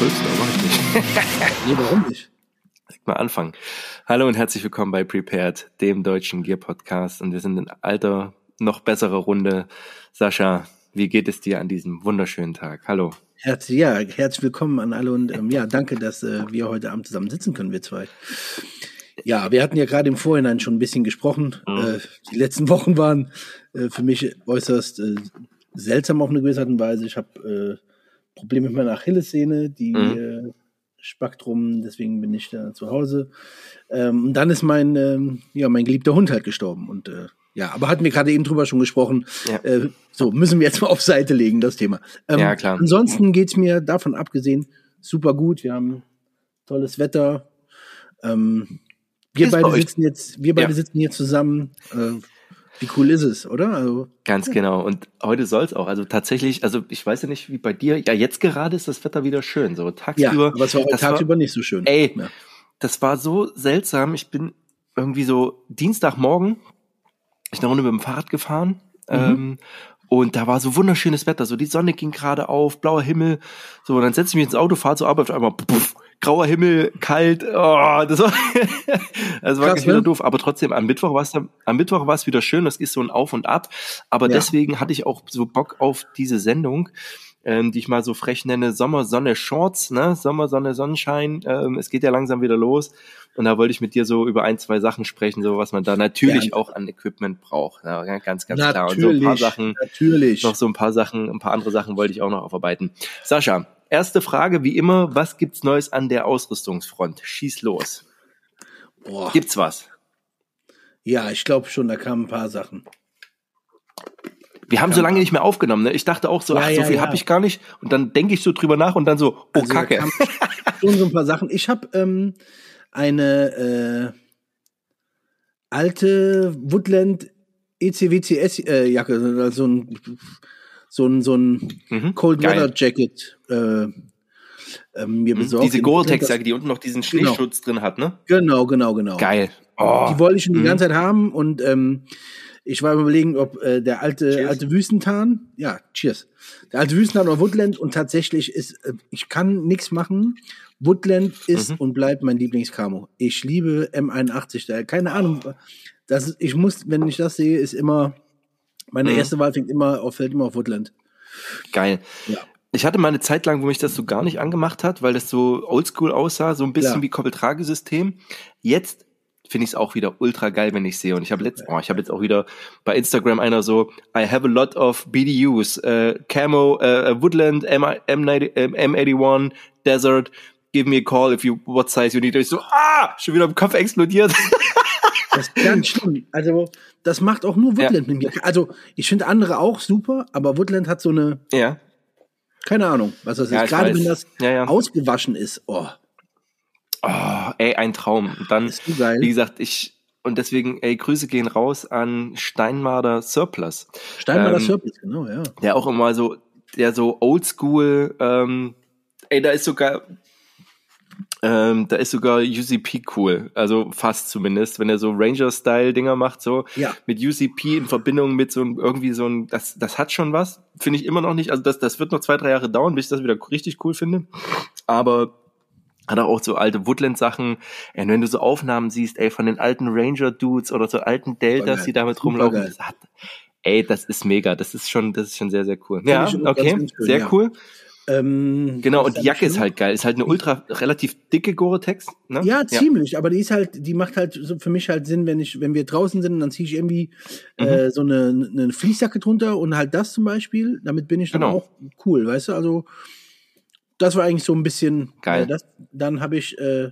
rülpsen, aber mach ich nicht. Nee, warum nicht? Mal anfangen. Hallo und herzlich willkommen bei Prepared, dem deutschen Gear Podcast. Und wir sind in alter, noch besserer Runde. Sascha, wie geht es dir an diesem wunderschönen Tag? Hallo. Herz, ja, herzlich willkommen an alle und ähm, ja, danke, dass äh, wir heute Abend zusammen sitzen können, wir zwei. Ja, wir hatten ja gerade im Vorhinein schon ein bisschen gesprochen. Mhm. Äh, die letzten Wochen waren äh, für mich äußerst äh, seltsam auf eine gewisse Art und Weise. Ich habe äh, Probleme mit meiner Achillessehne, die Mhm. äh, spackt rum, deswegen bin ich da zu Hause. Ähm, und dann ist mein, ähm, ja, mein geliebter Hund halt gestorben. Und äh, ja, aber hatten wir gerade eben drüber schon gesprochen. Ja. Äh, so, müssen wir jetzt mal auf Seite legen, das Thema. Ähm, Ja, klar. Ansonsten geht's mir davon abgesehen super gut. Wir haben tolles Wetter. Ähm, wir Ist bei beide sitzen jetzt, wir beide Ja. sitzen hier zusammen. Äh, wie cool ist es, oder? Also, Ganz genau. Und heute soll es auch. Also tatsächlich, also ich weiß ja nicht, wie bei dir. Ja, jetzt gerade ist das Wetter wieder schön. So ja, tagsüber. aber es war das war- tagsüber nicht so schön. Ey, Ja. das war so seltsam. Ich bin irgendwie so Dienstagmorgen, ich eine Runde mit dem Fahrrad gefahren. Mhm. Ähm, und da war so wunderschönes Wetter. So die Sonne ging gerade auf, blauer Himmel. So, und dann setze ich mich ins Auto, fahre zur Arbeit auf einmal, puff, grauer Himmel, kalt. Oh, das war, das war Krass, wieder ne? doof. Aber trotzdem, am Mittwoch war es am Mittwoch war es wieder schön. Das ist so ein Auf und Ab. Aber Ja. deswegen hatte ich auch so Bock auf diese Sendung ähm, die ich mal so frech nenne, Sommer, Sonne, Shorts, ne? Sommer, Sonne, Sonnenschein. Ähm, es geht ja langsam wieder los. Und da wollte ich mit dir so über ein, zwei Sachen sprechen, so was man da natürlich Gerne. auch an Equipment braucht. Ja, ganz, ganz klar. Und so ein Natürlich, paar Sachen, natürlich. noch so ein paar Sachen, ein paar andere Sachen wollte ich auch noch aufarbeiten. Sascha, erste Frage, wie immer, was gibt's Neues an der Ausrüstungsfront? Schieß los. Boah. Gibt's was? Ja, ich glaube schon, da kamen ein paar Sachen. Wir haben so lange nicht mehr aufgenommen, ne? Ich dachte auch so, Ja, ach, so ja, viel ja. habe ich gar nicht. Und dann denke ich so drüber nach und dann so, oh Also, Kacke. schon so ein paar Sachen. Ich habe ähm, eine äh, alte Woodland E ECWCS äh, Jacke, also so ein so ein so ein Mhm, Cold geil. Weather Jacket äh, ähm, mir besorgt. Diese Gore-Tex-Jacke, die unten noch diesen Genau. Schneeschutz drin hat, ne? Genau, genau, genau. Geil. Oh. Die wollte ich schon die Mhm. ganze Zeit haben und ähm, ich war überlegen, ob äh, der alte Cheers. alte Wüstentarn, ja, cheers. Der alte Wüstentarn oder Woodland und tatsächlich ist, äh, ich kann nichts machen. Woodland ist Mhm. und bleibt mein Lieblingskamo. Ich liebe M81, da keine Ahnung, das ich muss, wenn ich das sehe, ist immer meine Mhm. erste Wahl fängt immer auf fällt immer auf Woodland. Geil. Ja. Ich hatte mal eine Zeit lang, wo mich das so gar nicht angemacht hat, weil das so oldschool aussah, so ein bisschen Klar. wie Koppeltragesystem. Jetzt finde ich es auch wieder ultra geil, wenn ich sehe. Und ich habe letzt, oh, ich habe jetzt auch wieder bei Instagram einer so, I have a lot of BDUs, äh, Camo, äh, Woodland, M M90, ähm, M81, Desert, give me a call if you, what size you need. Und ich so, ah, schon wieder im Kopf explodiert. Das ist ganz schlimm. Also, das macht auch nur Ja. Woodland mit mir. Also, ich finde andere auch super, aber Woodland hat so eine, ja. keine Ahnung, was das Ja, ist. Gerade wenn das Ja, ja. ausgewaschen ist. Oh, Oh, ey, ein Traum. Und dann, wie gesagt, ich, und deswegen, ey, Grüße gehen raus an Steinmarder Surplus. Steinmaler ähm, Surplus, genau, ja. Der auch immer so, der so oldschool, ähm, ey, da ist sogar, ähm, da ist sogar UCP cool. Also fast zumindest, wenn er so Ranger-Style-Dinger macht, so Ja. mit UCP in Verbindung mit so ein, irgendwie so ein, das, das hat schon was. Finde ich immer noch nicht. Also das, das wird noch zwei, drei Jahre dauern, bis ich das wieder richtig cool finde. Aber hat auch so alte Woodland-Sachen. Ey, wenn du so Aufnahmen siehst, ey, von den alten Ranger-Dudes oder so alten Deltas, geil. die damit rumlaufen, das hat, ey, das ist mega. Das ist schon, das ist schon sehr, sehr cool. Finde Ja, okay, ganz, ganz schön, sehr ja. cool. Ähm, Genau, und die Jacke ich ist halt geil. Ist halt eine ultra, relativ dicke Gore-Tex, ne? Ja, ziemlich, aber die ist halt, die macht halt so für mich halt Sinn, wenn ich, wenn wir draußen sind, dann ziehe ich irgendwie Mhm. äh, so eine, eine Fließjacke drunter und halt das zum Beispiel, damit bin ich dann Genau. auch cool, weißt du? Also das war eigentlich so ein bisschen Geil. Äh, das, dann habe ich äh,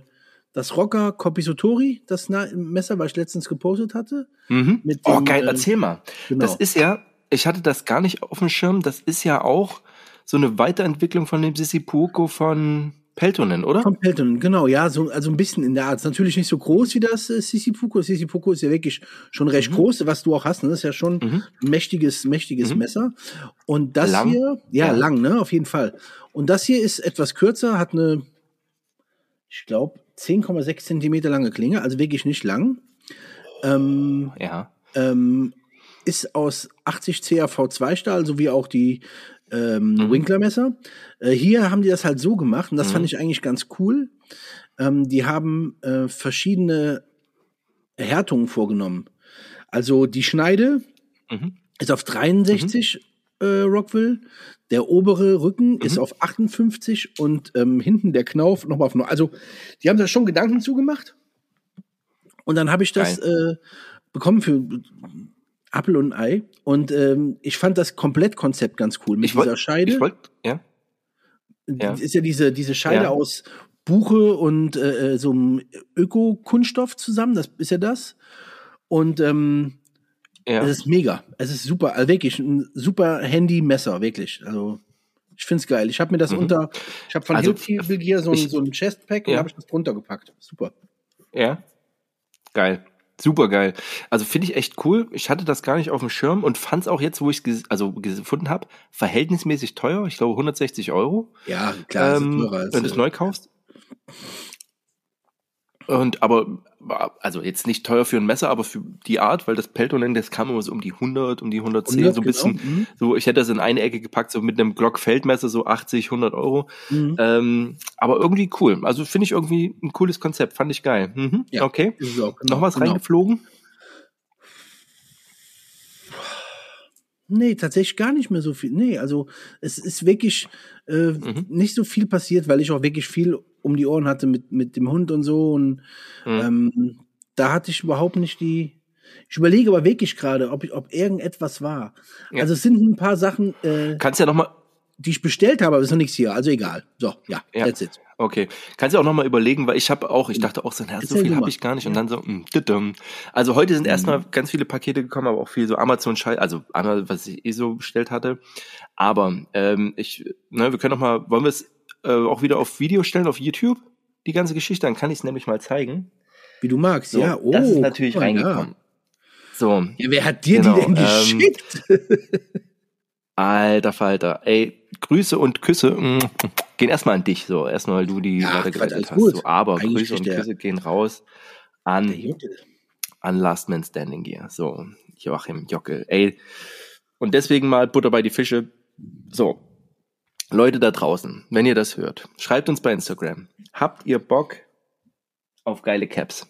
das Rocker Kopisotori, das Na Messer, was ich letztens gepostet hatte. Mhm. Oh, dem, geil, ähm, erzähl mal. genau. Das ist ja, ich hatte das gar nicht auf dem Schirm, das ist ja auch so eine Weiterentwicklung von dem Sissi Puoko von Peltonen, oder? Von Pelton, genau, ja, so, also ein bisschen in der Art. Natürlich nicht so groß wie das äh, Sisipuko. Sisipuko ist ja wirklich schon recht Mhm. groß, was du auch hast. Ne? Das ist ja schon ein mächtiges, mächtiges Mhm. Messer. Und das Lang? hier, ja, Ja. lang, ne, auf jeden Fall. Und das hier ist etwas kürzer, hat eine, ich glaube, 10,6 Zentimeter lange Klinge, also wirklich nicht lang. Ähm, Ja. ähm, ist aus 80 CAV2 Stahl, sowie auch die ähm, mhm. Winkler-Messer. Äh, hier haben die das halt so gemacht und das mhm. fand ich eigentlich ganz cool. Ähm, die haben äh, verschiedene Härtungen vorgenommen. Also die Schneide mhm. ist auf 63 mhm. äh, Rockville, der obere Rücken ist auf 58 und ähm, hinten der Knauf nochmal auf 9. Also die haben da schon Gedanken zugemacht. Und dann habe ich das äh, bekommen für Apfel und Ei. Und ähm, ich fand das Komplettkonzept ganz cool mit ich wollt, dieser Scheide. Ich wollte, ja. ja. Ist ja diese, diese Scheide ja. aus Buche und äh, äh, so einem Öko-Kunststoff zusammen. Das ist ja das. Und ähm, ja. es ist mega. Es ist super. Also wirklich ein super Handy-Messer, wirklich. Also ich find's geil. Ich habe mir das mhm. unter, ich habe von also, Hilti Gear so, ein, so ein Chestpack ja. und habe ich das drunter gepackt. Super. Ja. Geil. Super geil. Also finde ich echt cool. Ich hatte das gar nicht auf dem Schirm und fand es auch jetzt, wo ich es also gefunden habe, verhältnismäßig teuer. Ich glaube 160 Euro. Ja, klar. Ähm, wenn du es neu kaufst. Und aber, also jetzt nicht teuer für ein Messer, aber für die Art, weil das Peltonen, das kam immer so um die 100, um die 110, 100, so ein bisschen, genau. Mhm. so, ich hätte das in eine Ecke gepackt, so mit einem Glock-Feldmesser, so 80, 100 Euro. Mhm. Ähm, aber irgendwie cool. Also finde ich irgendwie ein cooles Konzept, fand ich geil. Mhm. Ja, okay. Genau, Noch was genau. reingeflogen? Nee, tatsächlich gar nicht mehr so viel. Nee, also es ist wirklich äh, mhm. nicht so viel passiert, weil ich auch wirklich viel um die Ohren hatte mit, mit dem Hund und so. Und mhm. ähm, da hatte ich überhaupt nicht die. Ich überlege aber wirklich gerade, ob, ich, ob irgendetwas war. Ja. Also es sind ein paar Sachen. Äh, Kannst ja noch mal die ich bestellt habe, aber ist noch nichts hier. Also egal. So, ja, ja. that's it. Okay. Kannst du auch noch mal überlegen, weil ich habe auch, ich dachte auch so, na, so viel habe ich gar nicht. Und dann so, mh, hm, also heute sind mhm. erstmal ganz viele Pakete gekommen, aber auch viel so Amazon-Scheiß, also einmal, was ich eh so bestellt hatte. Aber ähm, ich, ne, wir können noch mal, wollen wir es äh, auch wieder auf Video stellen, auf YouTube, die ganze Geschichte, dann kann ich es nämlich mal zeigen. Wie du magst, so, ja. Oh, das ist natürlich mal, reingekommen. Ja. So. Ja, wer hat dir genau, die denn ähm, geschickt? alter Falter. Ey, Grüße und Küsse mm, gehen erstmal an dich, so. Erstmal, weil du die ja, weitergeleitet hast. So, aber Eigentlich Grüße und der, Küsse gehen raus an, an Last Man Standing hier. So, Joachim Jockel. Ey. Und deswegen mal Butter bei die Fische. So, Leute da draußen, wenn ihr das hört, schreibt uns bei Instagram. Habt ihr Bock auf geile Caps?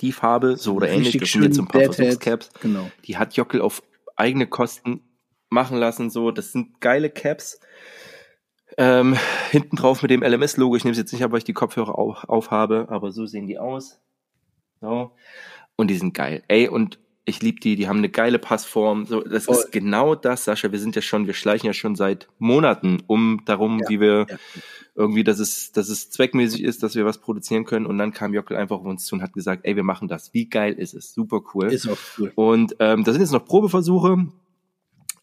Die Farbe, so oder ähnlich, das sind jetzt ein paar Versuchscaps. Genau. Die hat Jockel auf eigene Kosten machen lassen, so. Das sind geile Caps. Ähm, hinten drauf mit dem LMS-Logo. Ich nehme es jetzt nicht ab, weil ich die Kopfhörer auf, auf habe, aber so sehen die aus. So. Und die sind geil. Ey, und ich liebe die, die haben eine geile Passform. So, das Voll. ist genau das, Sascha. Wir sind ja schon, wir schleichen ja schon seit Monaten um darum, ja, wie wir ja. irgendwie, dass es, dass es zweckmäßig ist, dass wir was produzieren können. Und dann kam Jockel einfach auf uns zu und hat gesagt, ey, wir machen das. Wie geil ist es? Super cool. Ist auch cool. Und ähm, da sind jetzt noch Probeversuche.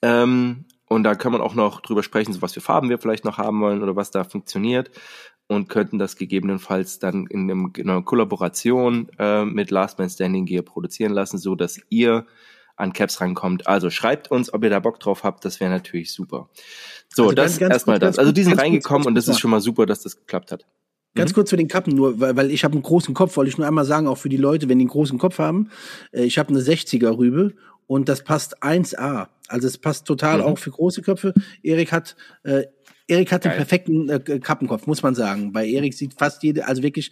Ähm, und da kann man auch noch drüber sprechen, so was für Farben wir vielleicht noch haben wollen oder was da funktioniert und könnten das gegebenenfalls dann in, einem, in einer Kollaboration äh, mit Last Man Standing Gear produzieren lassen, so dass ihr an Caps rankommt. Also schreibt uns, ob ihr da Bock drauf habt, das wäre natürlich super. So, also das erstmal das. Also die sind reingekommen kurz, und das ist schon mal super, dass das geklappt hat. Ganz mhm. kurz zu den Kappen nur, weil, weil ich habe einen großen Kopf, wollte ich nur einmal sagen, auch für die Leute, wenn die einen großen Kopf haben. Äh, ich habe eine 60er Rübe und das passt 1A. Also es passt total mhm. auch für große Köpfe. Erik hat äh, Erik hat Geil. den perfekten äh, Kappenkopf, muss man sagen. Bei Erik sieht fast jede, also wirklich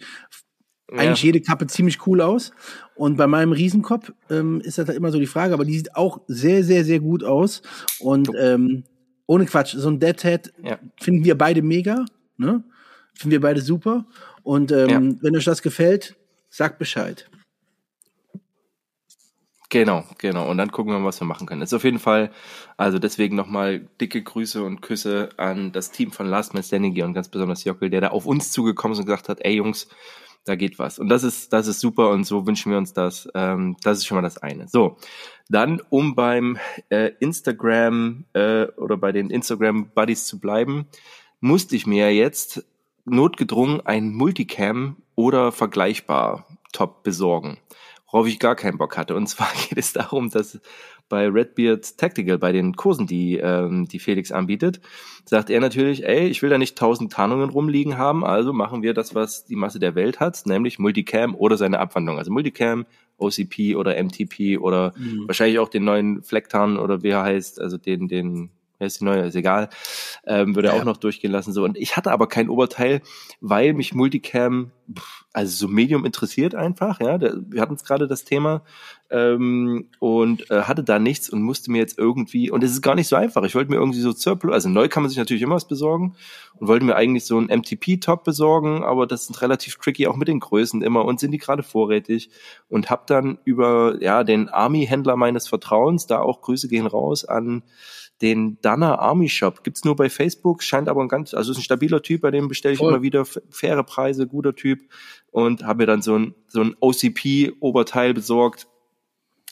ja. eigentlich jede Kappe ziemlich cool aus. Und bei meinem Riesenkopf ähm, ist das halt immer so die Frage, aber die sieht auch sehr, sehr, sehr gut aus. Und ähm, ohne Quatsch, so ein Deadhead ja. finden wir beide mega, ne? Finden wir beide super. Und ähm, ja. wenn euch das gefällt, sagt Bescheid. Genau, genau. Und dann gucken wir mal, was wir machen können. Das ist auf jeden Fall, also deswegen nochmal dicke Grüße und Küsse an das Team von Last Man Standing Gear und ganz besonders Jockel, der da auf uns zugekommen ist und gesagt hat, ey Jungs, da geht was. Und das ist, das ist super und so wünschen wir uns das. Ähm, das ist schon mal das eine. So, dann um beim äh, Instagram äh, oder bei den Instagram Buddies zu bleiben, musste ich mir jetzt notgedrungen ein Multicam oder vergleichbar Top besorgen worauf ich gar keinen Bock hatte. Und zwar geht es darum, dass bei Redbeard Tactical, bei den Kursen, die, ähm, die Felix anbietet, sagt er natürlich, ey, ich will da nicht tausend Tarnungen rumliegen haben, also machen wir das, was die Masse der Welt hat, nämlich Multicam oder seine Abwandlung. Also Multicam, OCP oder MTP oder mhm. wahrscheinlich auch den neuen Flecktarn oder wie er heißt, also den, den, wer ist die neue, ist egal, ähm, würde ja. auch noch durchgehen lassen. So. Und ich hatte aber kein Oberteil, weil mich Multicam, also so Medium interessiert einfach, ja. wir hatten es gerade das Thema ähm, und äh, hatte da nichts und musste mir jetzt irgendwie, und es ist gar nicht so einfach. Ich wollte mir irgendwie so Surplus, also neu kann man sich natürlich immer was besorgen und wollte mir eigentlich so ein MTP-Top besorgen, aber das sind relativ tricky, auch mit den Größen immer und sind die gerade vorrätig und habe dann über ja den Army-Händler meines Vertrauens, da auch Grüße gehen raus an den Danner Army Shop gibt's nur bei Facebook, scheint aber ein ganz, also ist ein stabiler Typ, bei dem bestelle ich Voll. immer wieder faire Preise, guter Typ und habe mir dann so ein so ein OCP Oberteil besorgt,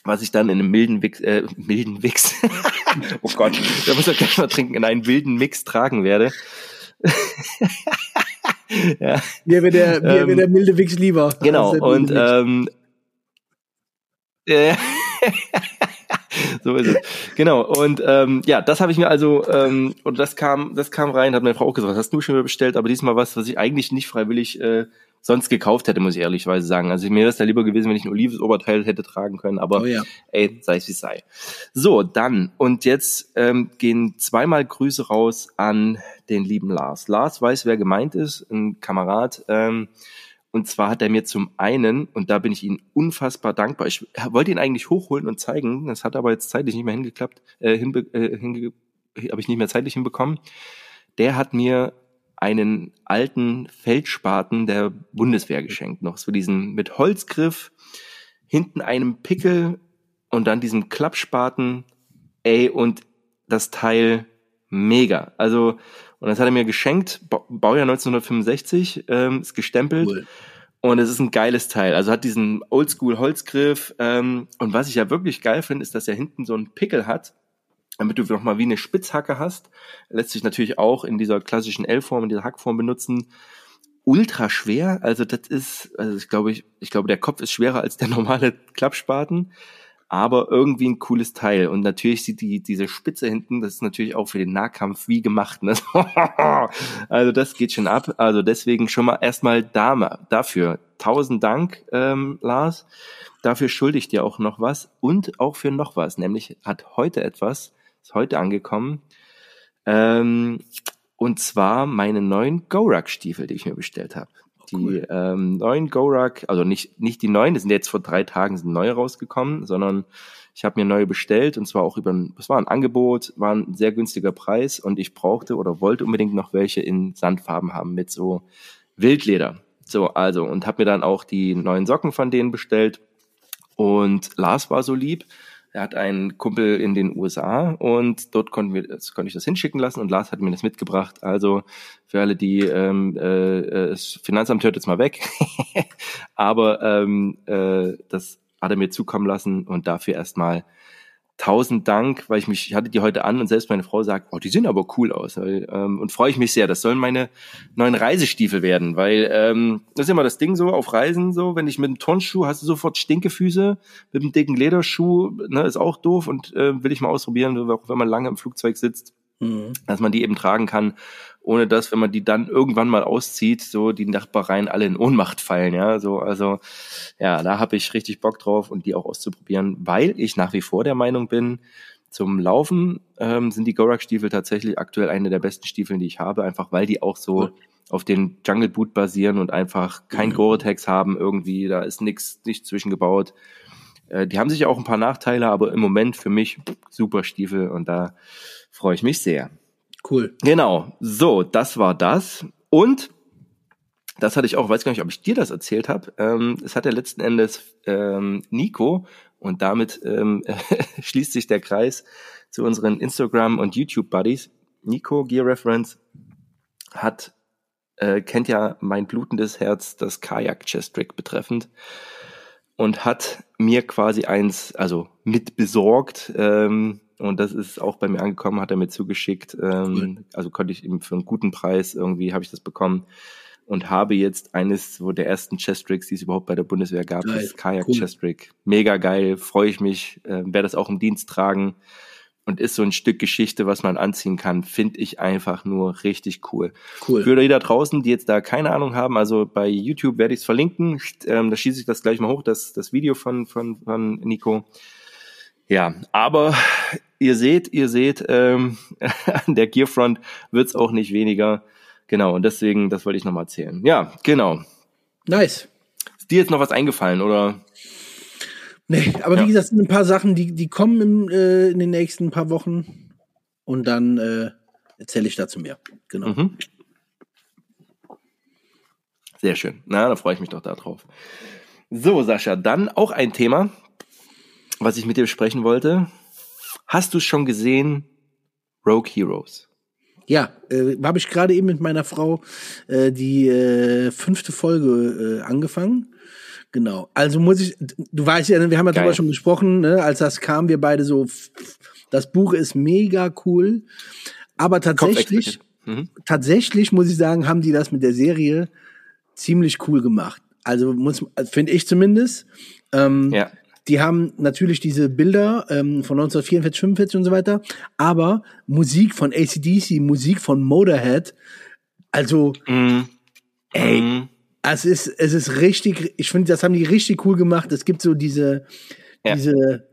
was ich dann in einem milden Wix, äh, milden Wix, oh Gott, da muss er gleich mal trinken, in einen wilden Mix tragen werde. ja. Mir wäre der, mir ähm, wär der milde Wix lieber. Genau, und ähm, äh, so ist es. Genau. Und ähm, ja, das habe ich mir also, ähm, und das kam, das kam rein, hat meine Frau auch gesagt, hast du schon mal bestellt, aber diesmal was, was ich eigentlich nicht freiwillig äh, sonst gekauft hätte, muss ich ehrlichweise sagen. Also mir wäre es da lieber gewesen, wenn ich ein olives Oberteil hätte tragen können, aber oh ja. ey, sei es wie es sei. So, dann, und jetzt ähm, gehen zweimal Grüße raus an den lieben Lars. Lars weiß, wer gemeint ist, ein Kamerad. Ähm, und zwar hat er mir zum einen, und da bin ich ihm unfassbar dankbar, ich wollte ihn eigentlich hochholen und zeigen, das hat aber jetzt zeitlich nicht mehr hingeklappt, äh, hinbe äh, hinge habe ich nicht mehr zeitlich hinbekommen. Der hat mir einen alten Feldspaten der Bundeswehr geschenkt, noch so diesen mit Holzgriff, hinten einem Pickel und dann diesem Klappspaten, ey, und das Teil mega. Also, und das hat er mir geschenkt, Baujahr 1965, ähm, ist gestempelt. Cool. Und es ist ein geiles Teil. Also hat diesen Oldschool Holzgriff. Ähm, und was ich ja wirklich geil finde, ist, dass er hinten so einen Pickel hat, damit du nochmal wie eine Spitzhacke hast. Lässt sich natürlich auch in dieser klassischen L-Form, in dieser Hackform benutzen. Ultra schwer. Also das ist, also ich glaube, ich, ich glaube, der Kopf ist schwerer als der normale Klappspaten aber irgendwie ein cooles Teil. Und natürlich sieht die, diese Spitze hinten, das ist natürlich auch für den Nahkampf wie gemacht. Ne? also das geht schon ab. Also deswegen schon mal erstmal Dame dafür. Tausend Dank, ähm, Lars. Dafür schulde ich dir auch noch was und auch für noch was. Nämlich hat heute etwas, ist heute angekommen. Ähm, und zwar meine neuen Gorak-Stiefel, die ich mir bestellt habe. Die cool. ähm, neuen Gorak, also nicht, nicht die neuen, die sind jetzt vor drei Tagen sind neue rausgekommen, sondern ich habe mir neue bestellt und zwar auch über ein, das war ein Angebot, war ein sehr günstiger Preis und ich brauchte oder wollte unbedingt noch welche in Sandfarben haben mit so Wildleder. So, also, und habe mir dann auch die neuen Socken von denen bestellt. Und Lars war so lieb er hat einen Kumpel in den USA und dort konnten wir, konnte ich das hinschicken lassen und Lars hat mir das mitgebracht. Also für alle, die ähm, äh, das Finanzamt hört jetzt mal weg, aber ähm, äh, das hat er mir zukommen lassen und dafür erstmal tausend Dank, weil ich mich, ich hatte die heute an und selbst meine Frau sagt, oh, die sehen aber cool aus. Weil, ähm, und freue ich mich sehr. Das sollen meine neuen Reisestiefel werden, weil ähm, das ist immer das Ding so auf Reisen so, wenn ich mit einem Turnschuh hast du sofort Stinkefüße, mit einem dicken Lederschuh, ne, ist auch doof und äh, will ich mal ausprobieren, auch wenn man lange im Flugzeug sitzt, mhm. dass man die eben tragen kann ohne dass, wenn man die dann irgendwann mal auszieht, so die Nachbareien alle in Ohnmacht fallen, ja, so, also, ja, da habe ich richtig Bock drauf und die auch auszuprobieren, weil ich nach wie vor der Meinung bin, zum Laufen ähm, sind die Gorak-Stiefel tatsächlich aktuell eine der besten Stiefel, die ich habe, einfach weil die auch so cool. auf den Jungle Boot basieren und einfach kein mhm. Gore-Tex haben irgendwie, da ist nichts nicht zwischengebaut. Äh, die haben sicher auch ein paar Nachteile, aber im Moment für mich super Stiefel und da freue ich mich sehr. Cool. Genau. So, das war das. Und das hatte ich auch, weiß gar nicht, ob ich dir das erzählt habe. Ähm, es hat ja letzten Endes ähm, Nico und damit ähm, schließt sich der Kreis zu unseren Instagram und YouTube Buddies. Nico Gear Reference hat äh, kennt ja mein blutendes Herz, das Kajak Chest Trick betreffend und hat mir quasi eins, also mit besorgt. Ähm, und das ist auch bei mir angekommen, hat er mir zugeschickt. Ähm. Also konnte ich ihm für einen guten Preis irgendwie habe ich das bekommen und habe jetzt eines so der ersten Chest Tricks, die es überhaupt bei der Bundeswehr gab, geil. das Kajak cool. Chest Trick. Mega geil, freue ich mich, äh, werde das auch im Dienst tragen und ist so ein Stück Geschichte, was man anziehen kann, finde ich einfach nur richtig cool. Cool. Für die da draußen, die jetzt da keine Ahnung haben, also bei YouTube werde ich es verlinken, ähm, da schieße ich das gleich mal hoch, das, das Video von, von, von Nico Ja, aber ihr seht, ihr seht, ähm, an der Gearfront wird's auch nicht weniger. Genau, und deswegen, das wollte ich nochmal erzählen. Ja, genau. Nice. Ist dir jetzt noch was eingefallen, oder? Nee, aber Ja. wie gesagt, es sind ein paar Sachen, die, die kommen im, äh, in den nächsten paar Wochen. Und dann äh, erzähle ich dazu mehr. Genau. Mhm. Sehr schön. Na, da freue ich mich doch darauf. So, Sascha, dann auch ein Thema, was ich mit dir besprechen wollte. Hast du schon gesehen Rogue Heroes? Ja, äh, habe ich gerade eben mit meiner Frau äh, die äh, fünfte Folge äh, angefangen. Genau. Also muss ich, du weißt ja, wir haben ja Geil. darüber schon gesprochen, ne, als das kam, wir beide so, das Buch ist mega cool. Aber tatsächlich, Mhm. tatsächlich muss ich sagen, haben die das mit der Serie ziemlich cool gemacht. Also muss, finde ich zumindest. Ähm, Ja. Die haben natürlich diese Bilder ähm, von 1944, 45 und so weiter, aber Musik von ACDC, Musik von Motorhead, also Mhm. Ey. Mhm. es ist, es ist richtig, ich finde, das haben die richtig cool gemacht. Es gibt so diese, Ja. diese,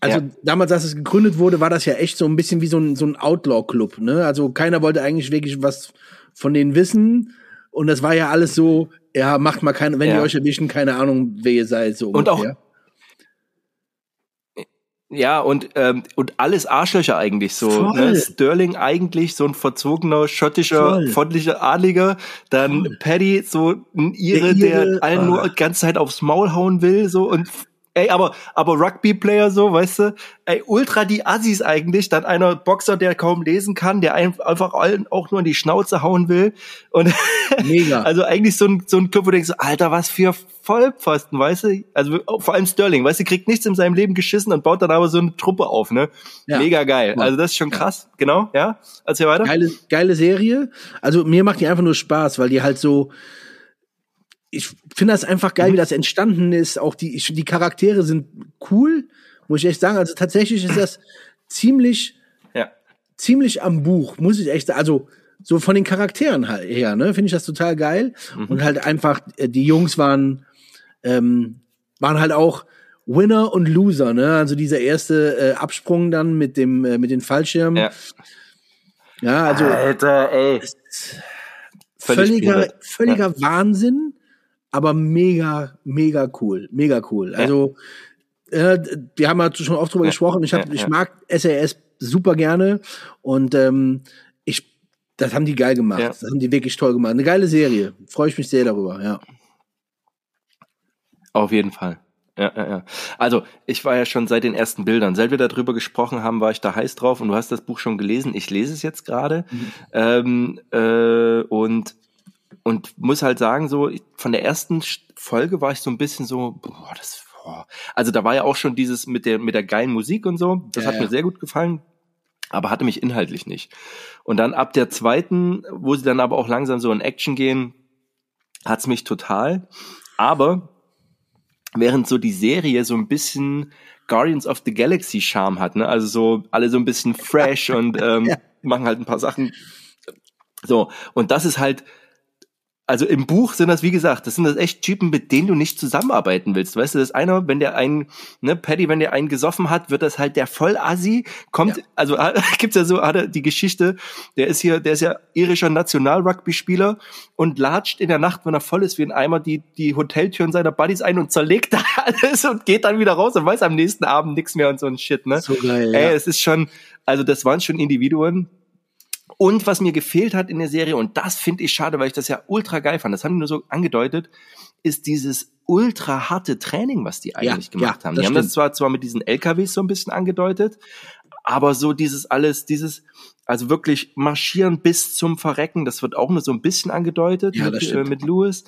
also Ja. damals, als es gegründet wurde, war das ja echt so ein bisschen wie so ein, so ein Outlaw-Club, ne? Also keiner wollte eigentlich wirklich was von denen wissen. Und das war ja alles so, ja, macht mal keine, wenn Ja. die euch erwischen, keine Ahnung, wer ihr seid, so Und auch-. Ja, und, ähm, und alles Arschlöcher eigentlich so. Voll. Ne? Sterling eigentlich so ein verzogener, schottischer, freundlicher Adliger. Dann Voll. Paddy so ein Ire, Der Ire, der allen ah. nur die ganze Zeit aufs Maul hauen will. so und Ey, aber, aber Rugby-Player so, weißt du, ey, ultra die Assis eigentlich, dann einer Boxer, der kaum lesen kann, der ein- einfach allen auch nur in die Schnauze hauen will. Und Mega. also eigentlich so ein, so ein Club, wo du denkst, Alter, was für Vollpfosten, weißt du? Also vor allem Sterling, weißt du, kriegt nichts in seinem Leben geschissen und baut dann aber so eine Truppe auf, ne? Ja. Mega geil. Ja. Also das ist schon krass, genau, ja? Erzähl weiter. geile, geile Serie. Also mir macht die einfach nur Spaß, weil die halt so. Ich finde das einfach geil, wie das entstanden ist. Auch die, ich, die Charaktere sind cool, muss ich echt sagen. Also tatsächlich ist das ziemlich, Ja. ziemlich am Buch, muss ich echt sagen. Also so von den Charakteren halt her, ne, finde ich das total geil. Und halt einfach, äh, die Jungs waren, ähm, waren halt auch Winner und Loser, ne? Also dieser erste äh, Absprung dann mit dem, äh, mit den Fallschirmen. Ja. ja also Alter, ey. Völlig völliger, völliger Wahnsinn, aber mega, mega cool, mega cool. Also äh, wir haben ja schon oft drüber Ja, gesprochen. Ich, hab, ja, ich ja. mag SAS super gerne und ähm, ich, das haben die geil gemacht. Ja. Das haben die wirklich toll gemacht. Eine geile Serie. Freue ich mich sehr darüber. Ja. Auf jeden Fall. Ja, ja, ja. Also, ich war ja schon seit den ersten Bildern. Seit wir darüber gesprochen haben, war ich da heiß drauf und du hast das Buch schon gelesen. Ich lese es jetzt gerade. Ähm, äh, und, und muss halt sagen, so, von der ersten Folge war ich so ein bisschen so, boah, das, boah. Also da war ja auch schon dieses mit der, mit der geilen Musik und so. Das Ja, hat ja. mir sehr gut gefallen. Aber hatte mich inhaltlich nicht. Und dann ab der zweiten, wo sie dann aber auch langsam so in Action gehen, hat's mich total. Aber während so die Serie so ein bisschen Guardians of the Galaxy Charme hat, ne? Also so alle so ein bisschen fresh und ähm, Ja. machen halt ein paar Sachen. So, und das ist halt, also im Buch sind das, wie gesagt, das sind das echt Typen, mit denen du nicht zusammenarbeiten willst. Weißt du, das ist einer, wenn der einen, ne, Paddy, wenn der einen gesoffen hat, wird das halt der Vollassi, kommt, Ja. also gibt's ja so, hat er die Geschichte, der ist hier, der ist ja irischer National-Rugby-Spieler und latscht in der Nacht, wenn er voll ist, wie ein Eimer die, die Hoteltüren seiner Buddies ein und zerlegt da alles und geht dann wieder raus und weiß am nächsten Abend nichts mehr und so ein Shit, ne? So geil. Ey, ja. es ist schon, also das waren schon Individuen. Und was mir gefehlt hat in der Serie, und das finde ich schade, weil ich das ja ultra geil fand, das haben die nur so angedeutet, ist dieses ultra harte Training, was die eigentlich Ja, gemacht ja, haben. Die haben das stimmt. zwar, zwar mit diesen LKWs so ein bisschen angedeutet, aber so dieses alles, dieses, also wirklich marschieren bis zum Verrecken, das wird auch nur so ein bisschen angedeutet Ja, mit, äh, stimmt. mit Lewis.